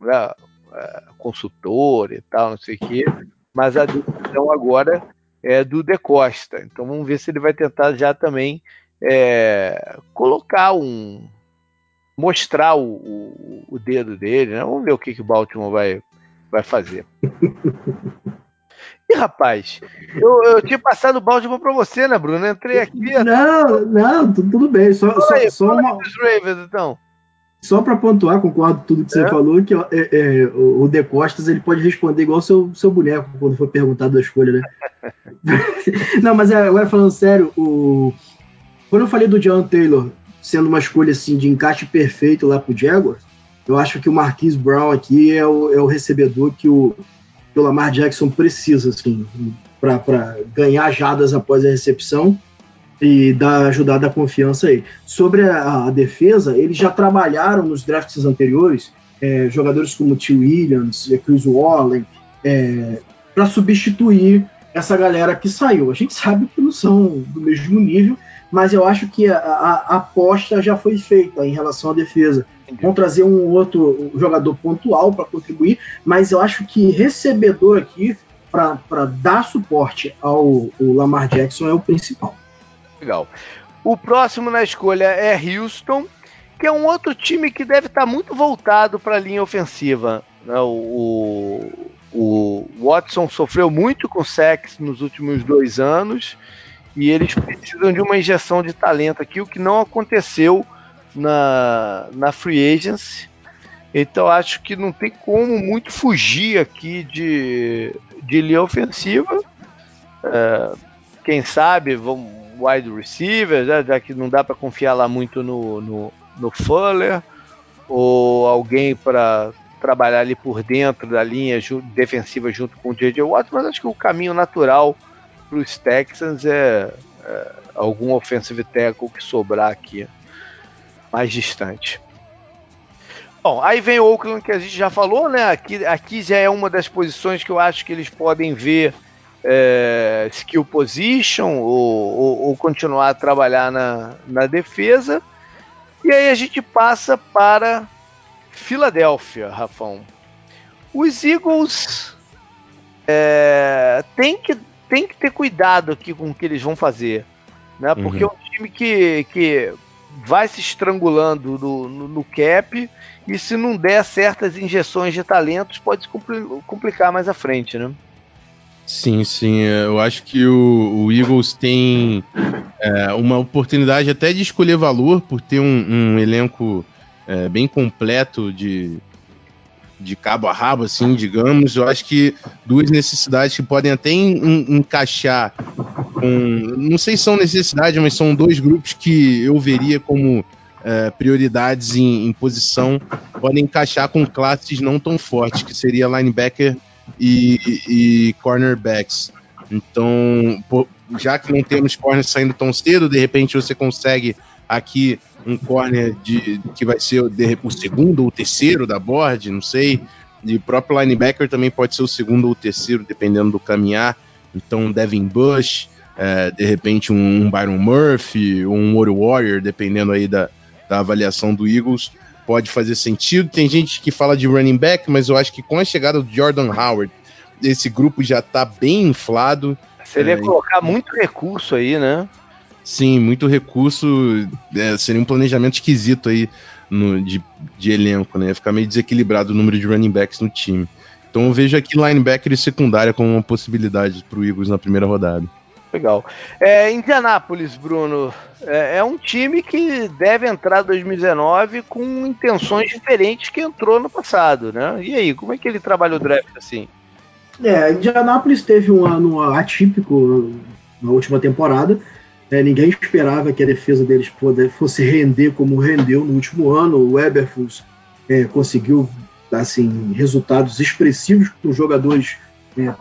uh, consultor e tal, não sei o quê, mas a decisão agora é do De Costa. Então vamos ver se ele vai tentar já também é, colocar um. mostrar o, o, o, dedo dele, né? Vamos ver o que, que o Baltimore vai, vai fazer. E rapaz, eu, eu tinha passado o Baltimore para você, né, Bruno? Eu entrei aqui. Não, não, tudo bem. Só, só, aí, só uma... Ravens, então. Só para pontuar, concordo com tudo que é. você falou, que é, é, o De Costas ele pode responder igual o seu, seu boneco quando for perguntado da escolha, né? não, mas é, agora falando sério, o, quando eu falei do John Taylor sendo uma escolha assim de encaixe perfeito lá pro Jaguars, eu acho que o Marquise Brown aqui é o, é o recebedor que o, que o Lamar Jackson precisa, assim, para ganhar jadas após a recepção e dar ajudar da confiança aí. Sobre a, a, defesa, eles já trabalharam nos drafts anteriores é, jogadores como T. Williams, Chris Wallen, é, para substituir essa galera que saiu. A gente sabe que não são do mesmo nível, mas eu acho que a, a, a aposta já foi feita em relação à defesa. Entendi. Vão trazer um outro jogador pontual para contribuir, mas eu acho que recebedor aqui para dar suporte ao Lamar Jackson é o principal. Legal. O próximo na escolha é Houston, que é um outro time que deve estar tá muito voltado para a linha ofensiva. Né? O, o, Watson sofreu muito com sex nos últimos dois anos e eles precisam de uma injeção de talento aqui, o que não aconteceu na, na Free Agency. Então acho que não tem como muito fugir aqui de, de linha ofensiva. É, quem sabe vamos wide receiver, já, já que não dá para confiar lá muito no, no, no Fuller, ou alguém para trabalhar ali por dentro da linha defensiva junto com o J.J. Watt, mas acho que o caminho natural para os Texans é, é, algum offensive tackle que sobrar aqui mais distante. Bom, aí vem o Oakland que a gente já falou, né? Aqui, aqui já é uma das posições que eu acho que eles podem ver é, skill position ou, ou, ou, continuar a trabalhar na, na defesa. E aí a gente passa para Filadélfia, Rafão. Os Eagles é, tem que tem que ter cuidado aqui com o que eles vão fazer, né? Porque uhum. é um time que, que vai se estrangulando no, no, no, cap e se não der certas injeções de talentos pode se complicar mais à frente, né? Sim, sim. É, eu acho que o, o Eagles tem é, uma oportunidade até de escolher valor por ter um, um elenco é, bem completo de, de cabo a rabo, assim, digamos. Eu acho que duas necessidades que podem até encaixar com. Não sei se são necessidades, mas são dois grupos que eu veria como é, prioridades em, em, posição, podem encaixar com classes não tão fortes, que seria linebacker e, e cornerbacks. Então, já que não temos corners saindo tão cedo, de repente você consegue aqui um corner de, que vai ser de, o segundo ou o terceiro da board, não sei. E o próprio linebacker também pode ser o segundo ou o terceiro, dependendo do caminhar. Então, Devin Bush, é, de repente um, um, Byron Murphy, um Oro Warrior, dependendo aí da, da avaliação do Eagles, pode fazer sentido. Tem gente que fala de running back, mas eu acho que com a chegada do Jordan Howard, esse grupo já está bem inflado. Seria é, colocar muito recurso aí, né? Sim, muito recurso. É, seria um planejamento esquisito aí no, de, de elenco, né? Ficar meio desequilibrado o número de running backs no time. Então eu vejo aqui linebacker e secundária como uma possibilidade para o Eagles na primeira rodada. Legal. É, Indianápolis, Bruno, é, é, um time que deve entrar 2019 com intenções diferentes que entrou no passado, né? E aí, como é que ele trabalha o draft assim? É, Indianápolis teve um ano atípico na última temporada. É, ninguém esperava que a defesa deles fosse render como rendeu no último ano. O Eberfus é, conseguiu assim, resultados expressivos com jogadores é,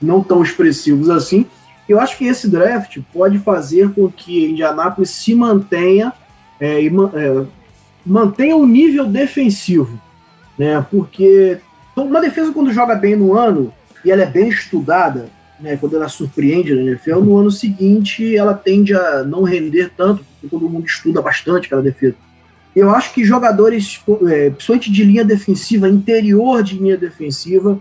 não tão expressivos assim. Eu acho que esse draft pode fazer com que Indianápolis se mantenha é, e é, mantenha o nível defensivo, né? Porque uma defesa quando joga bem no ano e ela é bem estudada, né, quando ela surpreende na NFL, no ano seguinte ela tende a não render tanto, porque todo mundo estuda bastante aquela defesa. Eu acho que jogadores, é, principalmente de linha defensiva, interior de linha defensiva,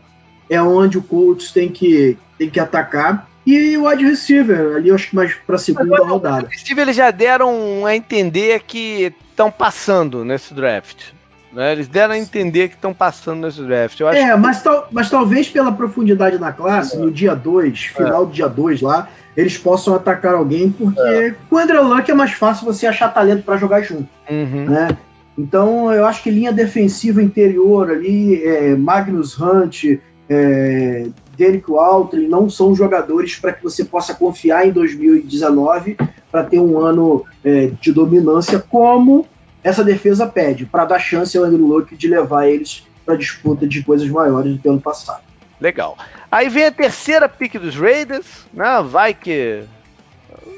é onde o Colts tem que, tem que atacar. E o wide receiver, ali eu acho que mais para a segunda Agora, rodada. O receiver eles já deram a entender que estão passando nesse draft. Né? Eles deram a entender que estão passando nesse draft. Eu acho é, que... mas, tal, mas talvez pela profundidade da classe, é. no dia 2, final é. do dia 2 lá, eles possam atacar alguém, porque é. com o Andrew Luck é mais fácil você achar talento para jogar junto. Uhum. Né? Então eu acho que linha defensiva interior ali, é, Magnus Hunt, é, Derek Waltley não são jogadores para que você possa confiar em 2019 para ter um ano é, de dominância como essa defesa pede para dar chance ao Andrew Luck de levar eles para disputa de coisas maiores do que ano passado. Legal. Aí vem a terceira pick dos Raiders, né? Vai que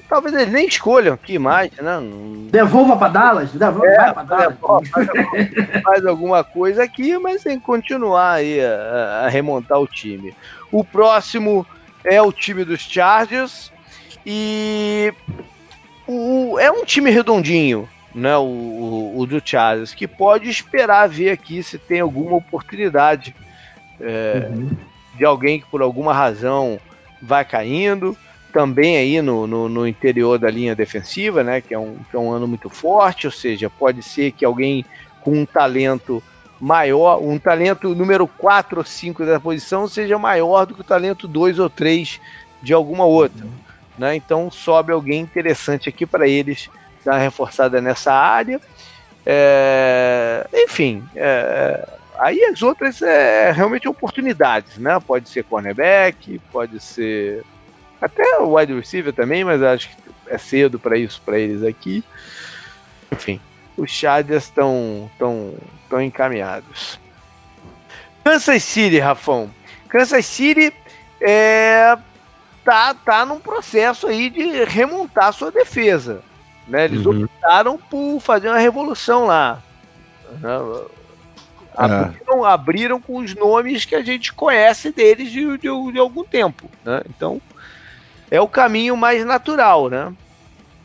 talvez eles nem escolham aqui mais, né? Devolva para Dallas, devolva, é, vai Dallas. faz, faz, alguma coisa aqui, mas tem que continuar aí a, a, remontar o time. O próximo é o time dos Chargers e o, é um time redondinho, né, o, o, o, do Charles, que pode esperar ver aqui se tem alguma oportunidade é, uhum. de alguém que por alguma razão vai caindo. Também aí no, no, no, interior da linha defensiva, né, que é, um, que é um ano muito forte, ou seja, pode ser que alguém com um talento maior, um talento número 4 ou 5 da posição seja maior do que o talento 2 ou 3 de alguma outra. Uhum. Né? Então sobe alguém interessante aqui para eles dar uma reforçada nessa área. É, enfim, é, aí as outras é realmente oportunidades, né? Pode ser cornerback, pode ser até o wide receiver também, mas acho que é cedo para isso para eles aqui. Enfim, os Chargers estão tão, tão encaminhados. Kansas City, Rafão. Kansas City é, tá, tá num processo aí de remontar sua defesa. Né? Eles uhum. optaram por fazer uma revolução lá. Né? Abriram, é. abriram, com os nomes que a gente conhece deles de, de, de algum tempo. Né? Então, é o caminho mais natural, né?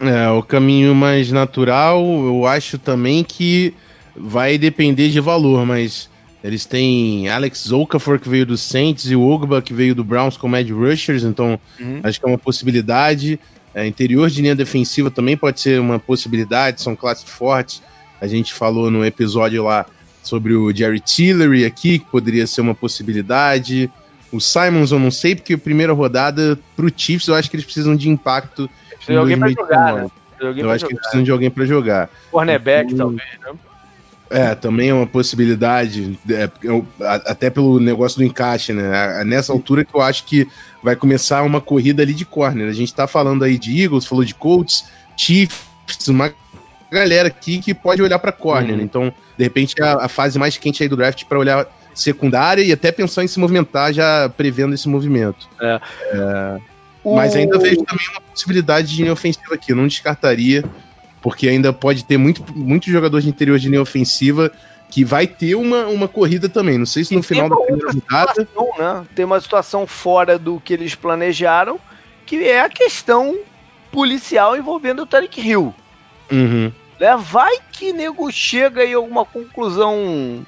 É, o caminho mais natural, eu acho também que vai depender de valor, mas eles têm Alex Okafor que veio do Saints e o Ogba que veio do Browns como Ed Rushers, então uhum. acho que é uma possibilidade. É, interior de linha defensiva também pode ser uma possibilidade, são classes fortes. A gente falou no episódio lá sobre o Jerry Tillery aqui, que poderia ser uma possibilidade. O Simons eu não sei, porque a primeira rodada pro Chiefs eu acho que eles precisam de impacto. Precisa de alguém pra jogar, né? Eu acho jogar. que eles precisam de alguém para jogar. Cornerback, então, talvez, né? É, também é uma possibilidade, é, até pelo negócio do encaixe, né? Nessa altura que eu acho que vai começar uma corrida ali de corner. A gente tá falando aí de Eagles, falou de Colts, Chiefs, uma galera aqui que pode olhar para corner. Uhum. Então, de repente, é a, a, fase mais quente aí do draft para olhar secundária e até pensar em se movimentar já prevendo esse movimento. É. É. Mas ainda vejo também uma possibilidade de linha ofensiva aqui. Eu não descartaria porque ainda pode ter muito, muito jogador de interior de linha ofensiva que vai ter uma, uma corrida também. Não sei se no e final da primeira rodada. Né? Tem uma situação fora do que eles planejaram, que é a questão policial envolvendo o Tarek Hill. Uhum. Né? Vai que nego chega em alguma conclusão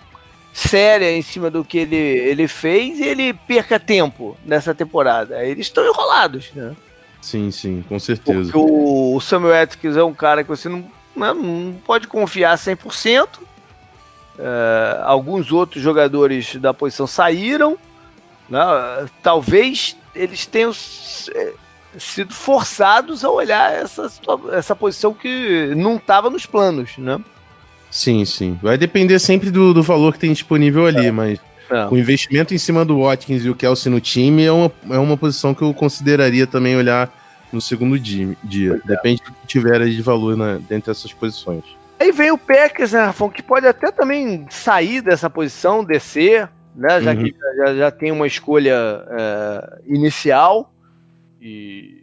séria em cima do que ele, ele fez e ele perca tempo nessa temporada. Eles estão enrolados, né? Sim, sim, com certeza. Porque o Samuel Atkins é um cara que você não, né, não pode confiar 100%. É, alguns outros jogadores da posição saíram. Né, talvez eles tenham sido forçados a olhar essa, essa posição que não estava nos planos, né? Sim, sim. Vai depender sempre do, do valor que tem disponível ali, é. mas é. o investimento em cima do Watkins e o Kelsey no time é uma, é uma posição que eu consideraria também olhar no segundo dia. dia. É. Depende do que tiver de valor na, dentro dessas posições. Aí vem o Packers, né, Rafão, que pode até também sair dessa posição, descer, né? Já uhum. que já, já, tem uma escolha é, inicial e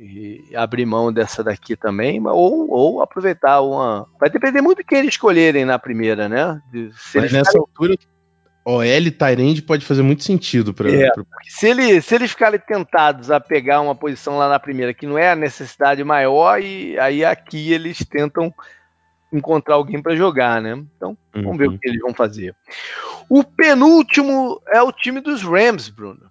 e abrir mão dessa daqui também, ou, ou aproveitar uma. Vai depender muito do que eles escolherem na primeira, né? De, se Mas nessa altura, OL Tyrande pode fazer muito sentido para. É, pra... se, ele, se eles ficarem tentados a pegar uma posição lá na primeira que não é a necessidade maior, e aí aqui eles tentam encontrar alguém para jogar, né? Então, uhum. vamos ver o uhum. que eles vão fazer. O penúltimo é o time dos Rams, Bruno.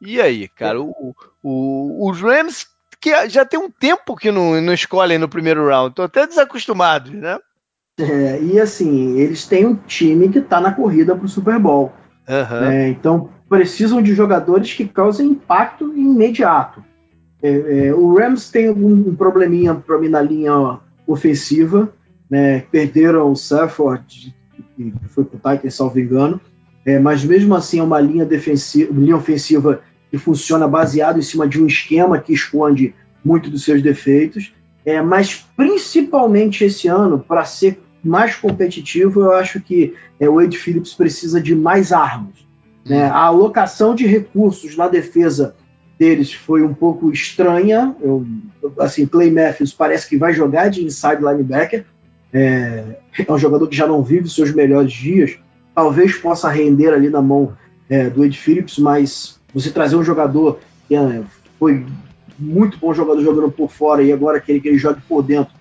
E aí, cara? O, o, os Rams que já tem um tempo que não, não escolhem no primeiro round. Tô até desacostumado, né? É, e assim, eles têm um time que está na corrida para o Super Bowl. Uhum. É, então precisam de jogadores que causem impacto imediato. É, é o Rams tem um, probleminha para mim na linha ofensiva. Né? Perderam o Safford, que foi para o Titans, salvo engano. É, mas mesmo assim é uma linha, defensiva, linha ofensiva que funciona baseado em cima de um esquema que esconde muito dos seus defeitos. É, mas principalmente esse ano, para ser mais competitivo, eu acho que é, o Wade Phillips precisa de mais armas. Né? A alocação de recursos na defesa deles foi um pouco estranha. Eu, assim, Clay Matthews parece que vai jogar de inside linebacker. É, é um jogador que já não vive seus melhores dias. Talvez possa render ali na mão é, do Wade Phillips, mas você trazer um jogador que é, foi muito bom jogador jogando por fora e agora querer que ele jogue por dentro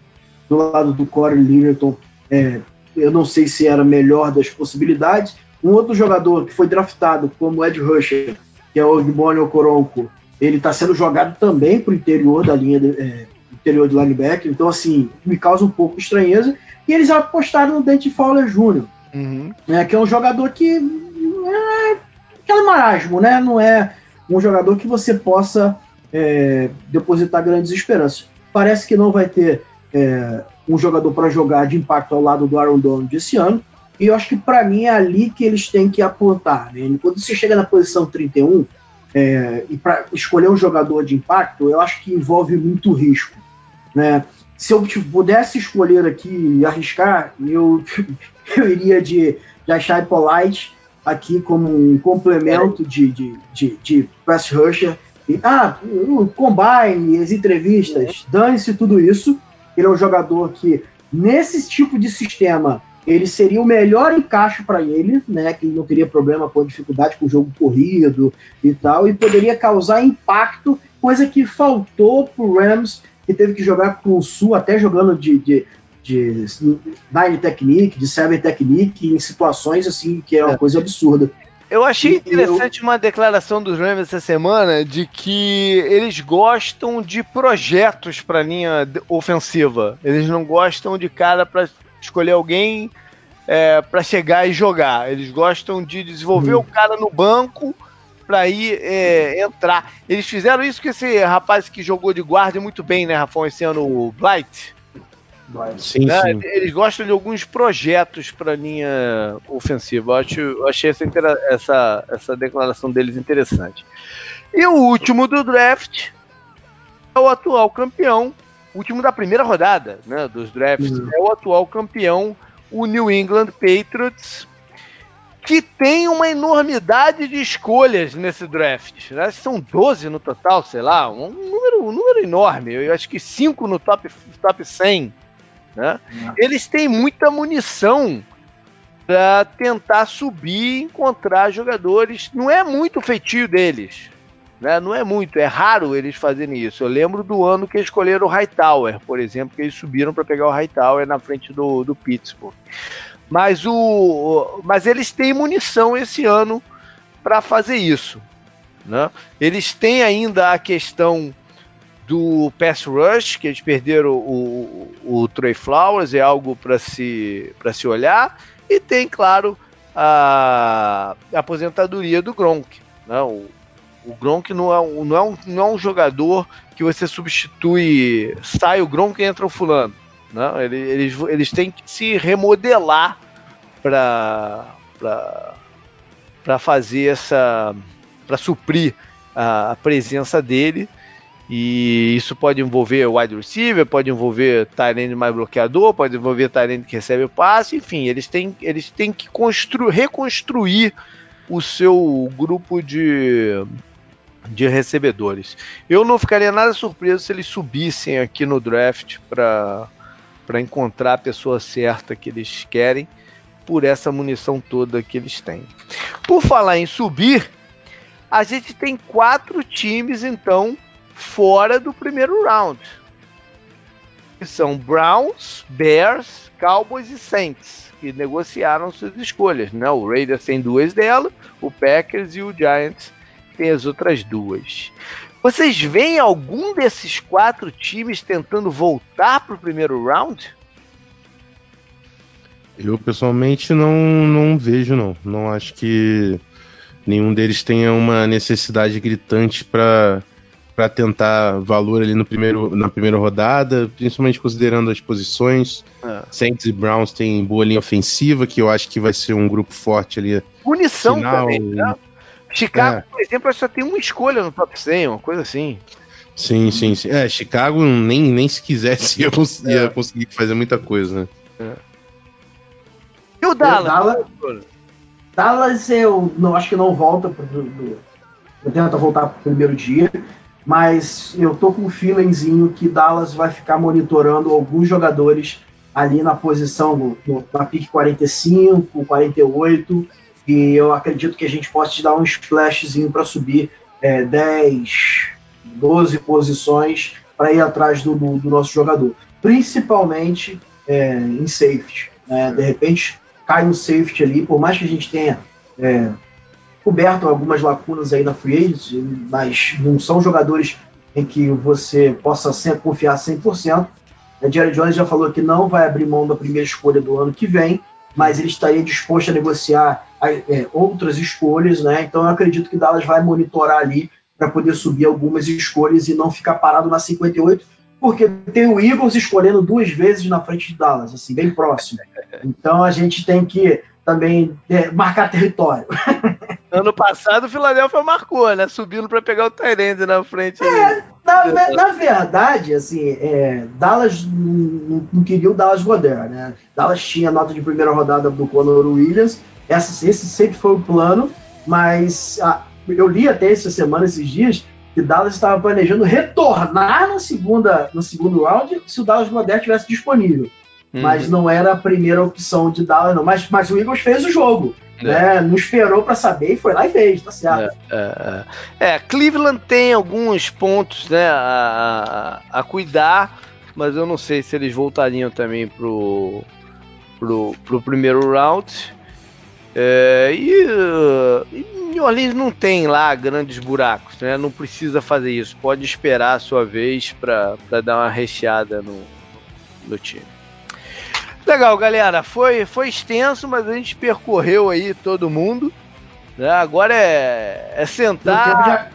do lado do Corey Liverton, é, eu não sei se era a melhor das possibilidades. Um outro jogador que foi draftado como Ed Rusher, que é o Ogboni Okoronko, ele está sendo jogado também para o interior da linha de, é, interior de linebacker, então assim, me causa um pouco de estranheza. E eles apostaram no Dante Fowler Jr., uhum. né, que é um jogador que é, aquele marasmo, né? Não é um jogador que você possa é, depositar grandes esperanças. Parece que não vai ter é, um jogador para jogar de impacto ao lado do Aaron Donald esse ano. E eu acho que para mim é ali que eles têm que apontar. Né? Quando você chega na posição 31 é, e para escolher um jogador de impacto, eu acho que envolve muito risco. Né? Se eu pudesse escolher aqui e arriscar, eu, eu iria de, de Ashai Polite aqui como um complemento de, de, de, de pass rusher. E, ah, o combine, as entrevistas, dane-se tudo isso. Ele é um jogador que, nesse tipo de sistema, ele seria o melhor encaixe para ele, né? Que ele não teria problema com dificuldade com o jogo corrido e tal, e poderia causar impacto, coisa que faltou pro Rams, que teve que jogar com o Sul, até jogando de, de de nine technique, de seven technique, em situações assim que é uma é. coisa absurda. Eu achei interessante uma declaração dos Rams essa semana de que eles gostam de projetos para linha ofensiva. Eles não gostam de cara para escolher alguém é, para chegar e jogar. Eles gostam de desenvolver hum. o cara no banco para ir é, entrar. Eles fizeram isso com esse rapaz que jogou de guarda muito bem, né, Rafão, esse ano, o Blight. Sim, né? sim. Eles gostam de alguns projetos para a linha ofensiva. Eu, acho, eu achei essa, essa, essa declaração deles interessante. E o último do draft é o atual campeão, último da primeira rodada né, dos drafts, uhum. é o atual campeão, o New England Patriots, que tem uma enormidade de escolhas nesse draft. Né? São 12 no total, sei lá, um número, um número enorme. Eu acho que 5 no top, top 100. Né? Eles têm muita munição para tentar subir e encontrar jogadores. Não é muito feitio deles. Né? Não é muito, é raro eles fazerem isso. Eu lembro do ano que escolheram o Hightower, por exemplo, que eles subiram para pegar o Hightower na frente do, do Pittsburgh. Mas, o, mas eles têm munição esse ano para fazer isso. Né? Eles têm ainda a questão do pass rush, que eles perderam o, o, o Trey Flowers, é algo para se, se olhar. E tem, claro, a, aposentadoria do Gronk. Né? O, o Gronk não é, não, é um, não é um jogador que você substitui, sai o Gronk e entra o fulano. Né? Eles, eles, eles têm que se remodelar para fazer essa. para suprir a, a presença dele e isso pode envolver wide receiver, pode envolver Tyrande mais bloqueador, pode envolver Tyrande que recebe o passe, enfim, eles têm, eles têm que reconstruir o seu grupo de, de recebedores. Eu não ficaria nada surpreso se eles subissem aqui no draft para encontrar a pessoa certa que eles querem por essa munição toda que eles têm. Por falar em subir, a gente tem quatro times então fora do primeiro round. Que são Browns, Bears, Cowboys e Saints, que negociaram suas escolhas. Né? O Raiders tem duas delas, o Packers e o Giants tem as outras duas. Vocês veem algum desses quatro times tentando voltar para o primeiro round? Eu pessoalmente não, não vejo, não. Não acho que nenhum deles tenha uma necessidade gritante para para tentar valor ali no primeiro, na primeira rodada, principalmente considerando as posições. É. Saints e Browns têm boa linha ofensiva, que eu acho que vai ser um grupo forte ali. Punição final. também, né? Chicago, é. por exemplo, só tem uma escolha no top 100, uma coisa assim. Sim, sim, sim. É, Chicago nem, nem se quisesse ia, cons é. ia conseguir fazer muita coisa, né? É. E o Dallas? Dallas, Dallas eu não, acho que não volta pro, do, tenta voltar pro primeiro dia mas eu tô com um feelingzinho que Dallas vai ficar monitorando alguns jogadores ali na posição na pick 45, 48, e eu acredito que a gente possa te dar um splashzinho para subir é, 10, 12 posições para ir atrás do, do, do, nosso jogador, principalmente é, em safety. Né? De repente cai um safety ali, por mais que a gente tenha é, coberto algumas lacunas aí na free mas não são jogadores em que você possa sempre confiar 100%. A Jerry Jones já falou que não vai abrir mão da primeira escolha do ano que vem, mas ele estaria disposto a negociar é, outras escolhas, né? Então eu acredito que Dallas vai monitorar ali para poder subir algumas escolhas e não ficar parado na 58, porque tem o Eagles escolhendo duas vezes na frente de Dallas, assim, bem próximo. Então a gente tem que também é, marcar território. Ano passado o Philadelphia marcou, né? Subindo para pegar o Tyrande na frente. É, na, na, verdade, assim, é, Dallas não, não, queria o Dallas Goddard, né? Dallas tinha nota de primeira rodada do Conor Williams. Essa, esse sempre foi o plano, mas a, eu li até essa semana, esses dias, que Dallas estava planejando retornar na segunda, no segundo round se o Dallas Goddard tivesse disponível. Uhum. Mas não era a primeira opção de Dallas, não. Mas, mas o Eagles fez o jogo. É. Né? Não esperou para saber e foi lá e fez, tá certo. É, é, é. é, Cleveland tem alguns pontos né, a, a, cuidar, mas eu não sei se eles voltariam também pro, pro, pro primeiro round. É, e, e New Orleans não tem lá grandes buracos, né? Não precisa fazer isso. Pode esperar a sua vez para dar uma recheada no, no time. Legal, galera. Foi, foi extenso, mas a gente percorreu aí todo mundo. Né? Agora é, é sentar.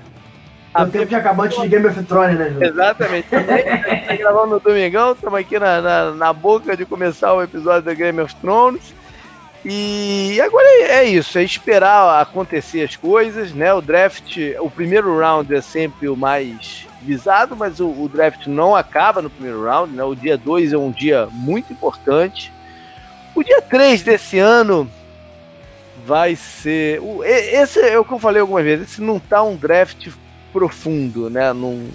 O tempo de acabar antes de Game of Thrones, né, Ju? Exatamente. tá gravando no domingão, estamos aqui na, na, na, boca de começar o episódio da Game of Thrones. E agora é isso, é esperar acontecer as coisas, né? O draft, o primeiro round é sempre o mais visado, mas o, o draft não acaba no primeiro round, né? O dia 2 é um dia muito importante. O dia 3 desse ano vai ser. Esse é o que eu falei algumas vezes, esse não tá um draft profundo, né? Não,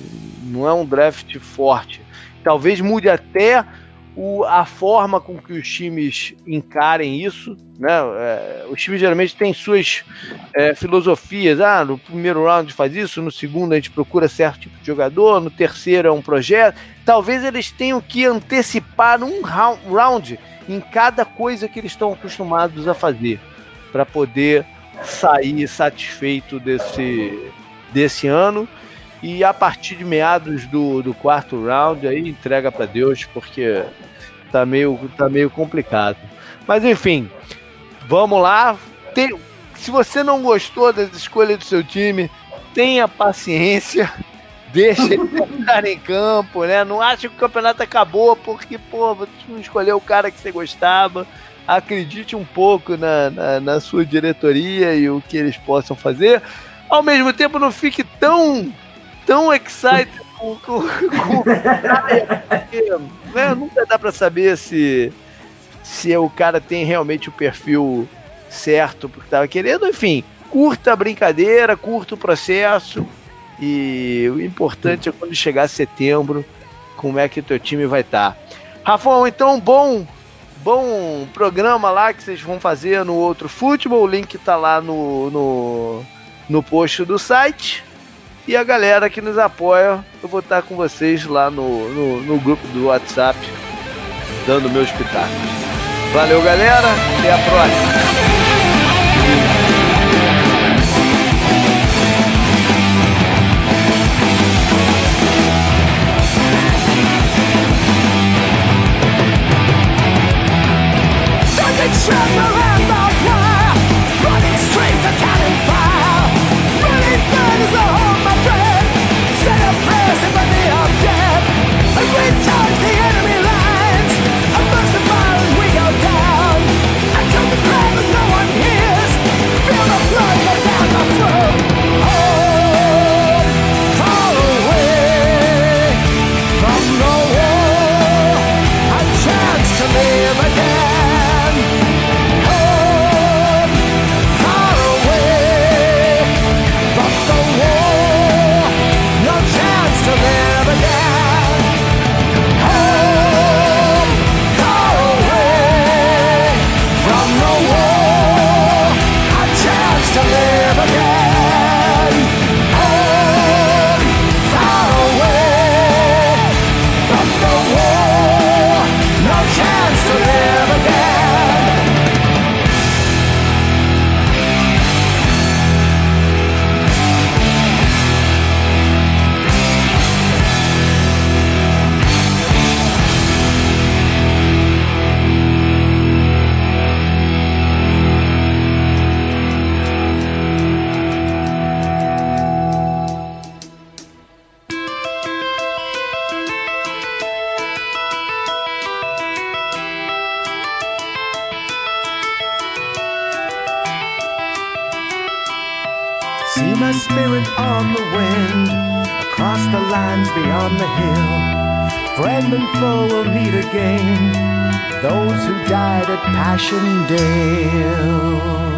não é um draft forte. Talvez mude até o, a forma com que os times encarem isso, né? É, os times geralmente têm suas é, filosofias. Ah, no primeiro round faz isso, no segundo a gente procura certo tipo de jogador, no terceiro é um projeto. Talvez eles tenham que antecipar um round em cada coisa que eles estão acostumados a fazer para poder sair satisfeito desse desse ano. E a partir de meados do, do quarto round, aí entrega para Deus, porque tá meio, tá meio complicado. Mas enfim, vamos lá. Tem, se você não gostou das escolhas do seu time, tenha paciência. Deixa ele entrar em campo, né? Não acha que o campeonato acabou porque, pô, você não escolheu o cara que você gostava. Acredite um pouco na, na, na sua diretoria e o que eles possam fazer ao mesmo tempo não fique tão tão excited com, com, com né, nunca dá para saber se se o cara tem realmente o perfil certo porque estava querendo, enfim, curta a brincadeira, curta o processo e o importante é quando chegar setembro, como é que o teu time vai estar. Tá. Rafão, então bom bom programa lá que vocês vão fazer no outro futebol, o link tá lá no, no no post do site. E a galera que nos apoia, eu vou estar com vocês lá no, no, no grupo do WhatsApp, dando meus pitacos. Valeu, galera. Até a próxima. Passchendaele.